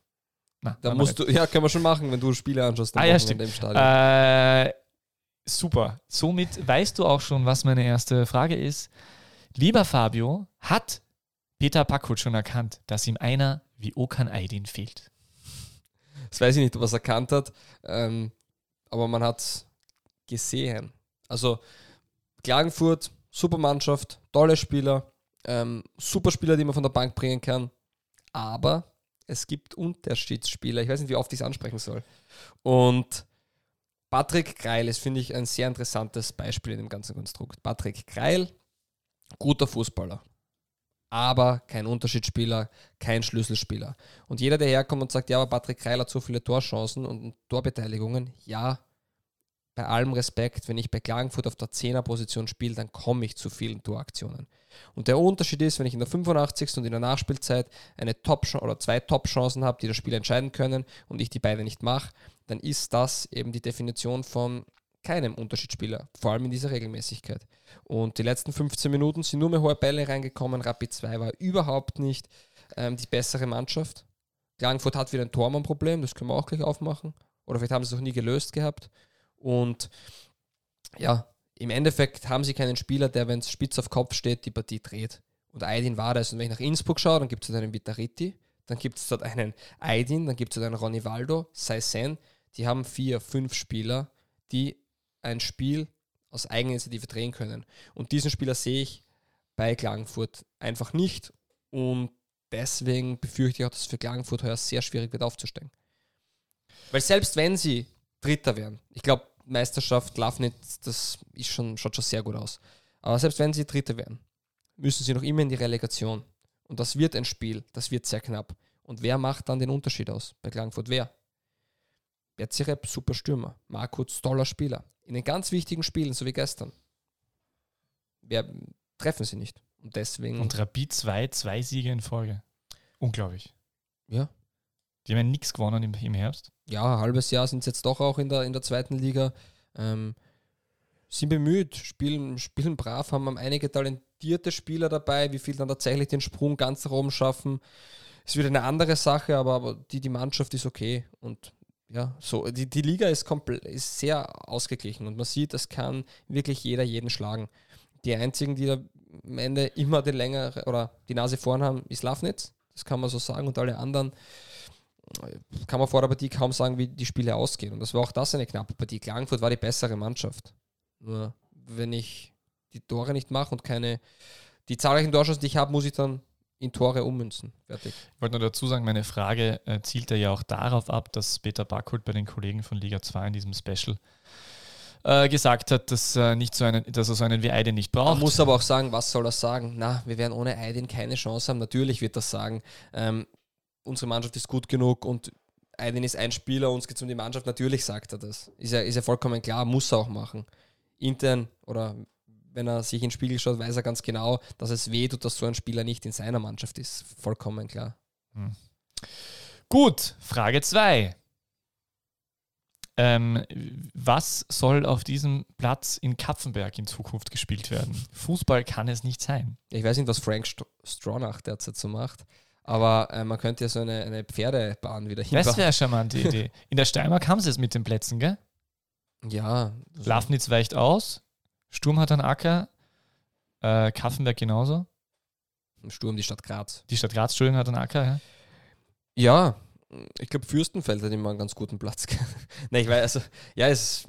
Na, da musst du, ja, können wir schon machen, wenn du Spiele anschaust. Ah, ja, stimmt. Im Stadion. Äh, super. Somit weißt du auch schon, was meine erste Frage ist. Lieber Fabio, hat Peter Packhut schon erkannt, dass ihm einer wie Okan Aydin fehlt? Das weiß ich nicht, ob er es erkannt hat, ähm, aber man hat es gesehen. Also Klagenfurt, super Mannschaft, tolle Spieler, ähm, super Spieler, die man von der Bank bringen kann, aber es gibt Unterschiedsspieler. Ich weiß nicht, wie oft ich es ansprechen soll. Und Patrick Kreil ist, finde ich, ein sehr interessantes Beispiel in dem ganzen Konstrukt. Patrick Kreil, guter Fußballer, aber kein Unterschiedsspieler, kein Schlüsselspieler. Und jeder, der herkommt und sagt, ja, aber Patrick Kreil hat so viele Torchancen und Torbeteiligungen, ja, bei allem Respekt, wenn ich bei Klagenfurt auf der 10er-Position spiele, dann komme ich zu vielen Toraktionen. Und der Unterschied ist, wenn ich in der 85. und in der Nachspielzeit eine Top oder zwei Top-Chancen habe, die das Spiel entscheiden können und ich die beide nicht mache, dann ist das eben die Definition von keinem Unterschiedsspieler, vor allem in dieser Regelmäßigkeit. Und die letzten 15 Minuten sind nur mehr hohe Bälle reingekommen. Rapid 2 war überhaupt nicht ähm, die bessere Mannschaft. Klagenfurt hat wieder ein Tormann-Problem, das können wir auch gleich aufmachen. Oder vielleicht haben sie es noch nie gelöst gehabt. Und ja, im Endeffekt haben sie keinen Spieler, der, wenn es spitz auf Kopf steht, die Partie dreht. Und Aydin war das. Und wenn ich nach Innsbruck schaue, dann gibt es dort einen Vitariti, dann gibt es dort einen Aydin, dann gibt es dort einen Ronivaldo, Saisen. Die haben vier, fünf Spieler, die ein Spiel aus Eigeninitiative drehen können. Und diesen Spieler sehe ich bei Klagenfurt einfach nicht. Und deswegen befürchte ich auch, dass es für Klagenfurt heuer sehr schwierig wird aufzusteigen. Weil selbst wenn sie Dritter wären, ich glaube, Meisterschaft Lafnitz, das ist schon, schaut schon sehr gut aus. Aber selbst wenn sie Dritte wären, müssen sie noch immer in die Relegation. Und das wird ein Spiel, das wird sehr knapp. Und wer macht dann den Unterschied aus bei Klagenfurt? Wer? Berzirep, super Stürmer. Markus, toller Spieler. In den ganz wichtigen Spielen, so wie gestern. Wer treffen sie nicht. Und deswegen. Und Rapid 2, zwei Siege in Folge. Unglaublich. Ja. Die haben ja nichts gewonnen im, im Herbst. Ja, halbes Jahr sind sie jetzt doch auch in der, in der zweiten Liga. Ähm, sind bemüht, spielen, spielen brav, haben einige talentierte Spieler dabei. Wie viel dann tatsächlich den Sprung ganz nach oben schaffen, ist wieder eine andere Sache, aber, aber die, die Mannschaft ist okay. Und ja, so, die, die Liga ist, ist sehr ausgeglichen und man sieht, es kann wirklich jeder jeden schlagen. Die einzigen, die da am Ende immer den länger oder die Nase vorn haben, ist Lafnitz. Das kann man so sagen. Und alle anderen äh, kann man vor der Partie kaum sagen, wie die Spiele ausgehen. Und das war auch das eine knappe Partie. Klagenfurt war die bessere Mannschaft. Nur wenn ich die Tore nicht mache und keine, die zahlreichen Torschancen, die ich habe, muss ich dann in Tore ummünzen. Fertig. Ich wollte nur dazu sagen, meine Frage äh, zielte ja auch darauf ab, dass Peter Backholt bei den Kollegen von Liga 2 in diesem Special äh, gesagt hat, dass, äh, nicht so einen, dass er so einen wie Eidin nicht braucht. Man muss aber auch sagen, was soll er sagen? Na, wir werden ohne Eidin keine Chance haben. Natürlich wird das sagen, ähm, unsere Mannschaft ist gut genug und Eidin ist ein Spieler, uns geht es um die Mannschaft. Natürlich sagt er das. Ist ja, ist ja vollkommen klar, muss er auch machen. Intern oder wenn er sich in den Spiegel schaut, weiß er ganz genau, dass es weh tut, dass so ein Spieler nicht in seiner Mannschaft ist. Vollkommen klar. Hm. Gut, Frage 2. Ähm, was soll auf diesem Platz in Kapfenberg in Zukunft gespielt werden? Fußball kann es nicht sein. Ich weiß nicht, was Frank St Stronach derzeit so macht, aber äh, man könnte ja so eine, eine Pferdebahn wieder hinbauen. Das wäre schon mal die Idee. In der Steiermark haben sie es mit den Plätzen, gell? Ja. Lafnitz weicht aus, Sturm hat einen Acker, äh, Kaffenberg genauso. Sturm, die Stadt Graz. Die Stadt Graz, Entschuldigung, hat einen Acker, ja? Ja, ich glaube, Fürstenfeld hat immer einen ganz guten Platz. Nein, ich weiß, also, ja, es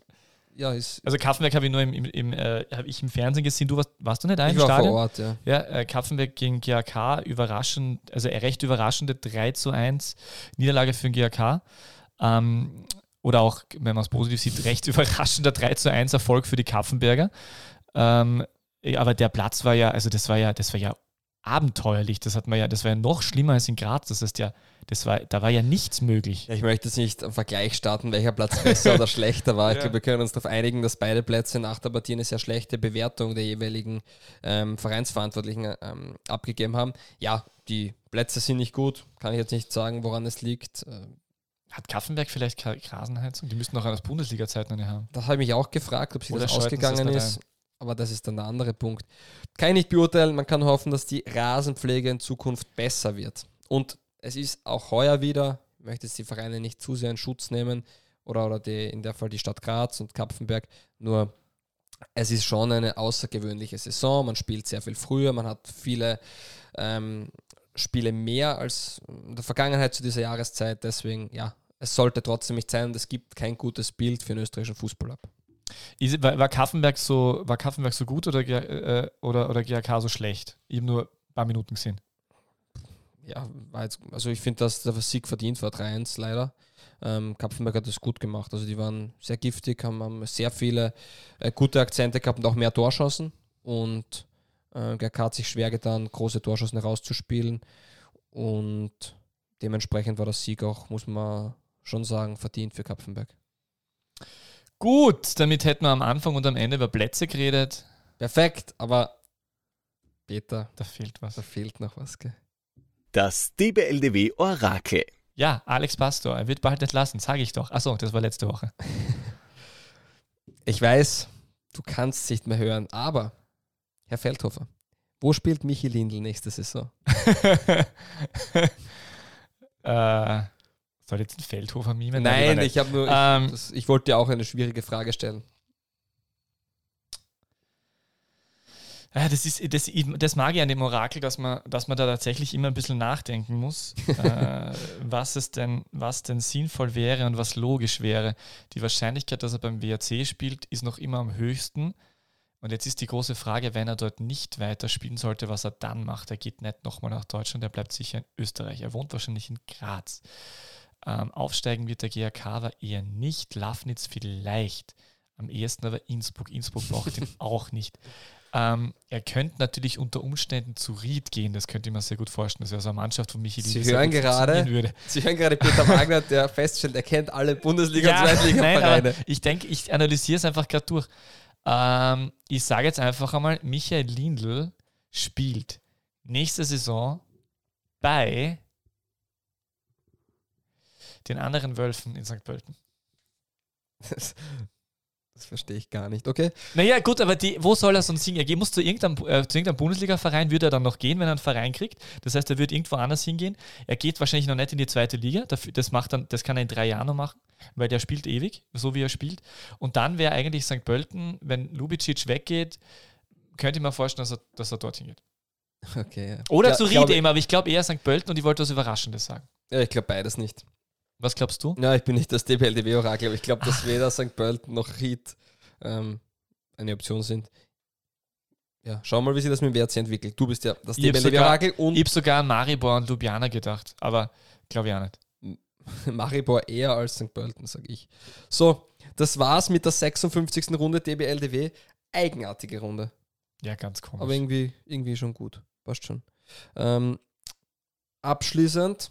ja, ist. Also Kaffenberg habe ich nur im, im, im äh, habe ich im Fernsehen gesehen. Du warst, warst du nicht da im war Stadion? vor Ort, ja. Ja, äh, Kaffenberg gegen GAK, überraschend, also recht überraschende 3 zu 1 Niederlage für den GAK. Ähm, oder auch, wenn man es positiv sieht, recht überraschender 3 zu 1 Erfolg für die Kaffenberger. Ähm, aber der Platz war ja, also das war ja, das war ja abenteuerlich. Das hat man ja, das war ja noch schlimmer als in Graz. Das heißt ja, das war, da war ja nichts möglich. Ja, ich möchte jetzt nicht am Vergleich starten, welcher Platz besser oder schlechter war. Ich ja. glaube, wir können uns darauf einigen, dass beide Plätze nach der Partie eine sehr schlechte Bewertung der jeweiligen ähm, Vereinsverantwortlichen ähm, abgegeben haben. Ja, die Plätze sind nicht gut. Kann ich jetzt nicht sagen, woran es liegt. Ähm, hat Kaffenberg vielleicht Rasenheizung? Die müssten auch aus Bundesliga-Zeiten eine haben. Das habe ich mich auch gefragt, ob sie Oder das ausgegangen ist. Aber das ist dann der andere Punkt. Kann ich nicht beurteilen. Man kann hoffen, dass die Rasenpflege in Zukunft besser wird. Und es ist auch heuer wieder, ich möchte jetzt die Vereine nicht zu sehr in Schutz nehmen oder, oder die, in der Fall die Stadt Graz und Kapfenberg, nur es ist schon eine außergewöhnliche Saison. Man spielt sehr viel früher, man hat viele ähm, Spiele mehr als in der Vergangenheit zu dieser Jahreszeit. Deswegen, ja, es sollte trotzdem nicht sein und es gibt kein gutes Bild für den österreichischen Fußball ab. War, war, Kaffenberg so, war Kaffenberg so gut oder, äh, oder, oder GAK so schlecht? Ich habe nur ein paar Minuten gesehen ja, jetzt, also ich finde, dass der Sieg verdient war 3-1 leider. Ähm, Kapfenberg hat das gut gemacht. Also die waren sehr giftig, haben, haben sehr viele äh, gute Akzente gehabt und auch mehr Torschancen. Und äh, GK hat sich schwer getan, große Torschancen herauszuspielen. Und dementsprechend war der Sieg auch, muss man schon sagen, verdient für Kapfenberg. Gut, damit hätten wir am Anfang und am Ende über Plätze geredet. Perfekt, aber Peter, Da fehlt was. da fehlt noch was, gell? Das DBLDW Orakel. Ja, Alex Pastor, er wird bald entlassen, sage ich doch. Achso, das war letzte Woche. Ich weiß, du kannst es nicht mehr hören, aber Herr Feldhofer, wo spielt Michi Lindl nächste Saison? äh, soll jetzt ein Feldhofer mimen? Nein, lieber ich habe nur, ich, Ähm, das, ich wollte dir auch eine schwierige Frage stellen. Ja, das, ist, das, das mag ich an dem Orakel, dass man, dass man da tatsächlich immer ein bisschen nachdenken muss, äh, was es denn, was denn sinnvoll wäre und was logisch wäre. Die Wahrscheinlichkeit, dass er beim WRC spielt, ist noch immer am höchsten. Und jetzt ist die große Frage, wenn er dort nicht weiterspielen sollte, was er dann macht. Er geht nicht nochmal nach Deutschland, er bleibt sicher in Österreich. Er wohnt wahrscheinlich in Graz. Ähm, aufsteigen wird der GRK aber eher nicht. Lafnitz vielleicht. Am ehesten aber Innsbruck. Innsbruck braucht ihn auch nicht. Ähm, er könnte natürlich unter Umständen zu Ried gehen, das könnte ich mir sehr gut vorstellen. Das wäre so eine Mannschaft von Michi, Sie hören gerade- würde. Sie hören gerade Peter Wagner, der feststellt, er kennt alle Bundesliga- und nein, aber Zweitliga-Vereine. ich denke, ich analysiere es einfach gerade durch. Ähm, ich sage jetzt einfach einmal, Michael Lindl spielt nächste Saison bei den anderen Wölfen in St. Pölten. Das, das verstehe ich gar nicht. Okay, Naja, gut, aber die, wo soll er sonst hingehen? Er muss zu irgendeinem, äh, zu irgendeinem Bundesliga-Verein, würde er dann noch gehen, wenn er einen Verein kriegt. Das heißt, er wird irgendwo anders hingehen. Er geht wahrscheinlich noch nicht in die zweite Liga. Das, macht dann, das kann er in drei Jahren noch machen, weil der spielt ewig, so wie er spielt. Und dann wäre eigentlich St. Pölten, wenn Lubicic weggeht, könnte ich mir vorstellen, dass er, dass er dorthin geht. okay. ja. Oder ja, zu Ried eben, aber ich glaube eher St. Pölten und ich wollte was Überraschendes sagen. Ja, ich glaube beides nicht. Was glaubst du? Ja, ich bin nicht das DBLDW-Orakel, aber ich glaube, dass weder St. Pölten noch Ried ähm, eine Option sind. Ja, schau mal, wie sich das mit dem WRC entwickelt. Du bist ja das DBLDW-Orakel und Ich habe sogar an Maribor und Ljubljana gedacht, aber glaube ich auch nicht. Maribor eher als St. Pölten, sage ich. So, das war's mit der 56. Runde DBLDW. Eigenartige Runde, Ja, ganz komisch. aber irgendwie, irgendwie schon gut. Passt schon. Ähm, abschließend,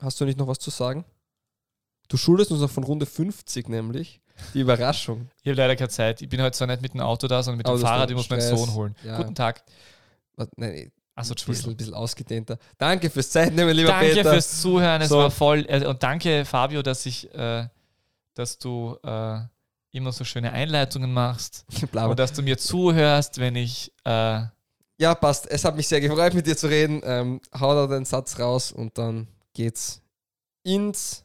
hast du nicht noch was zu sagen? Du schuldest uns noch von Runde 50 nämlich die Überraschung. Ich habe leider keine Zeit. Ich bin heute zwar nicht mit dem Auto da, sondern mit dem hast Fahrrad. Ich muss meinen. Sohn holen. Ja. Guten Tag. Was, nein, Achso, ein bisschen, Entschuldigung. bisschen ausgedehnter. Danke fürs Zeitnehmen, lieber Danke Peter. fürs Zuhören. Es So. war voll. äh, Und danke, Fabio, dass ich, äh, dass du äh, immer so schöne Einleitungen machst und dass du mir zuhörst, wenn ich. Äh, Ja, passt. Es hat mich sehr gefreut, mit dir zu reden. Ähm, hau da den Satz raus und dann geht's ins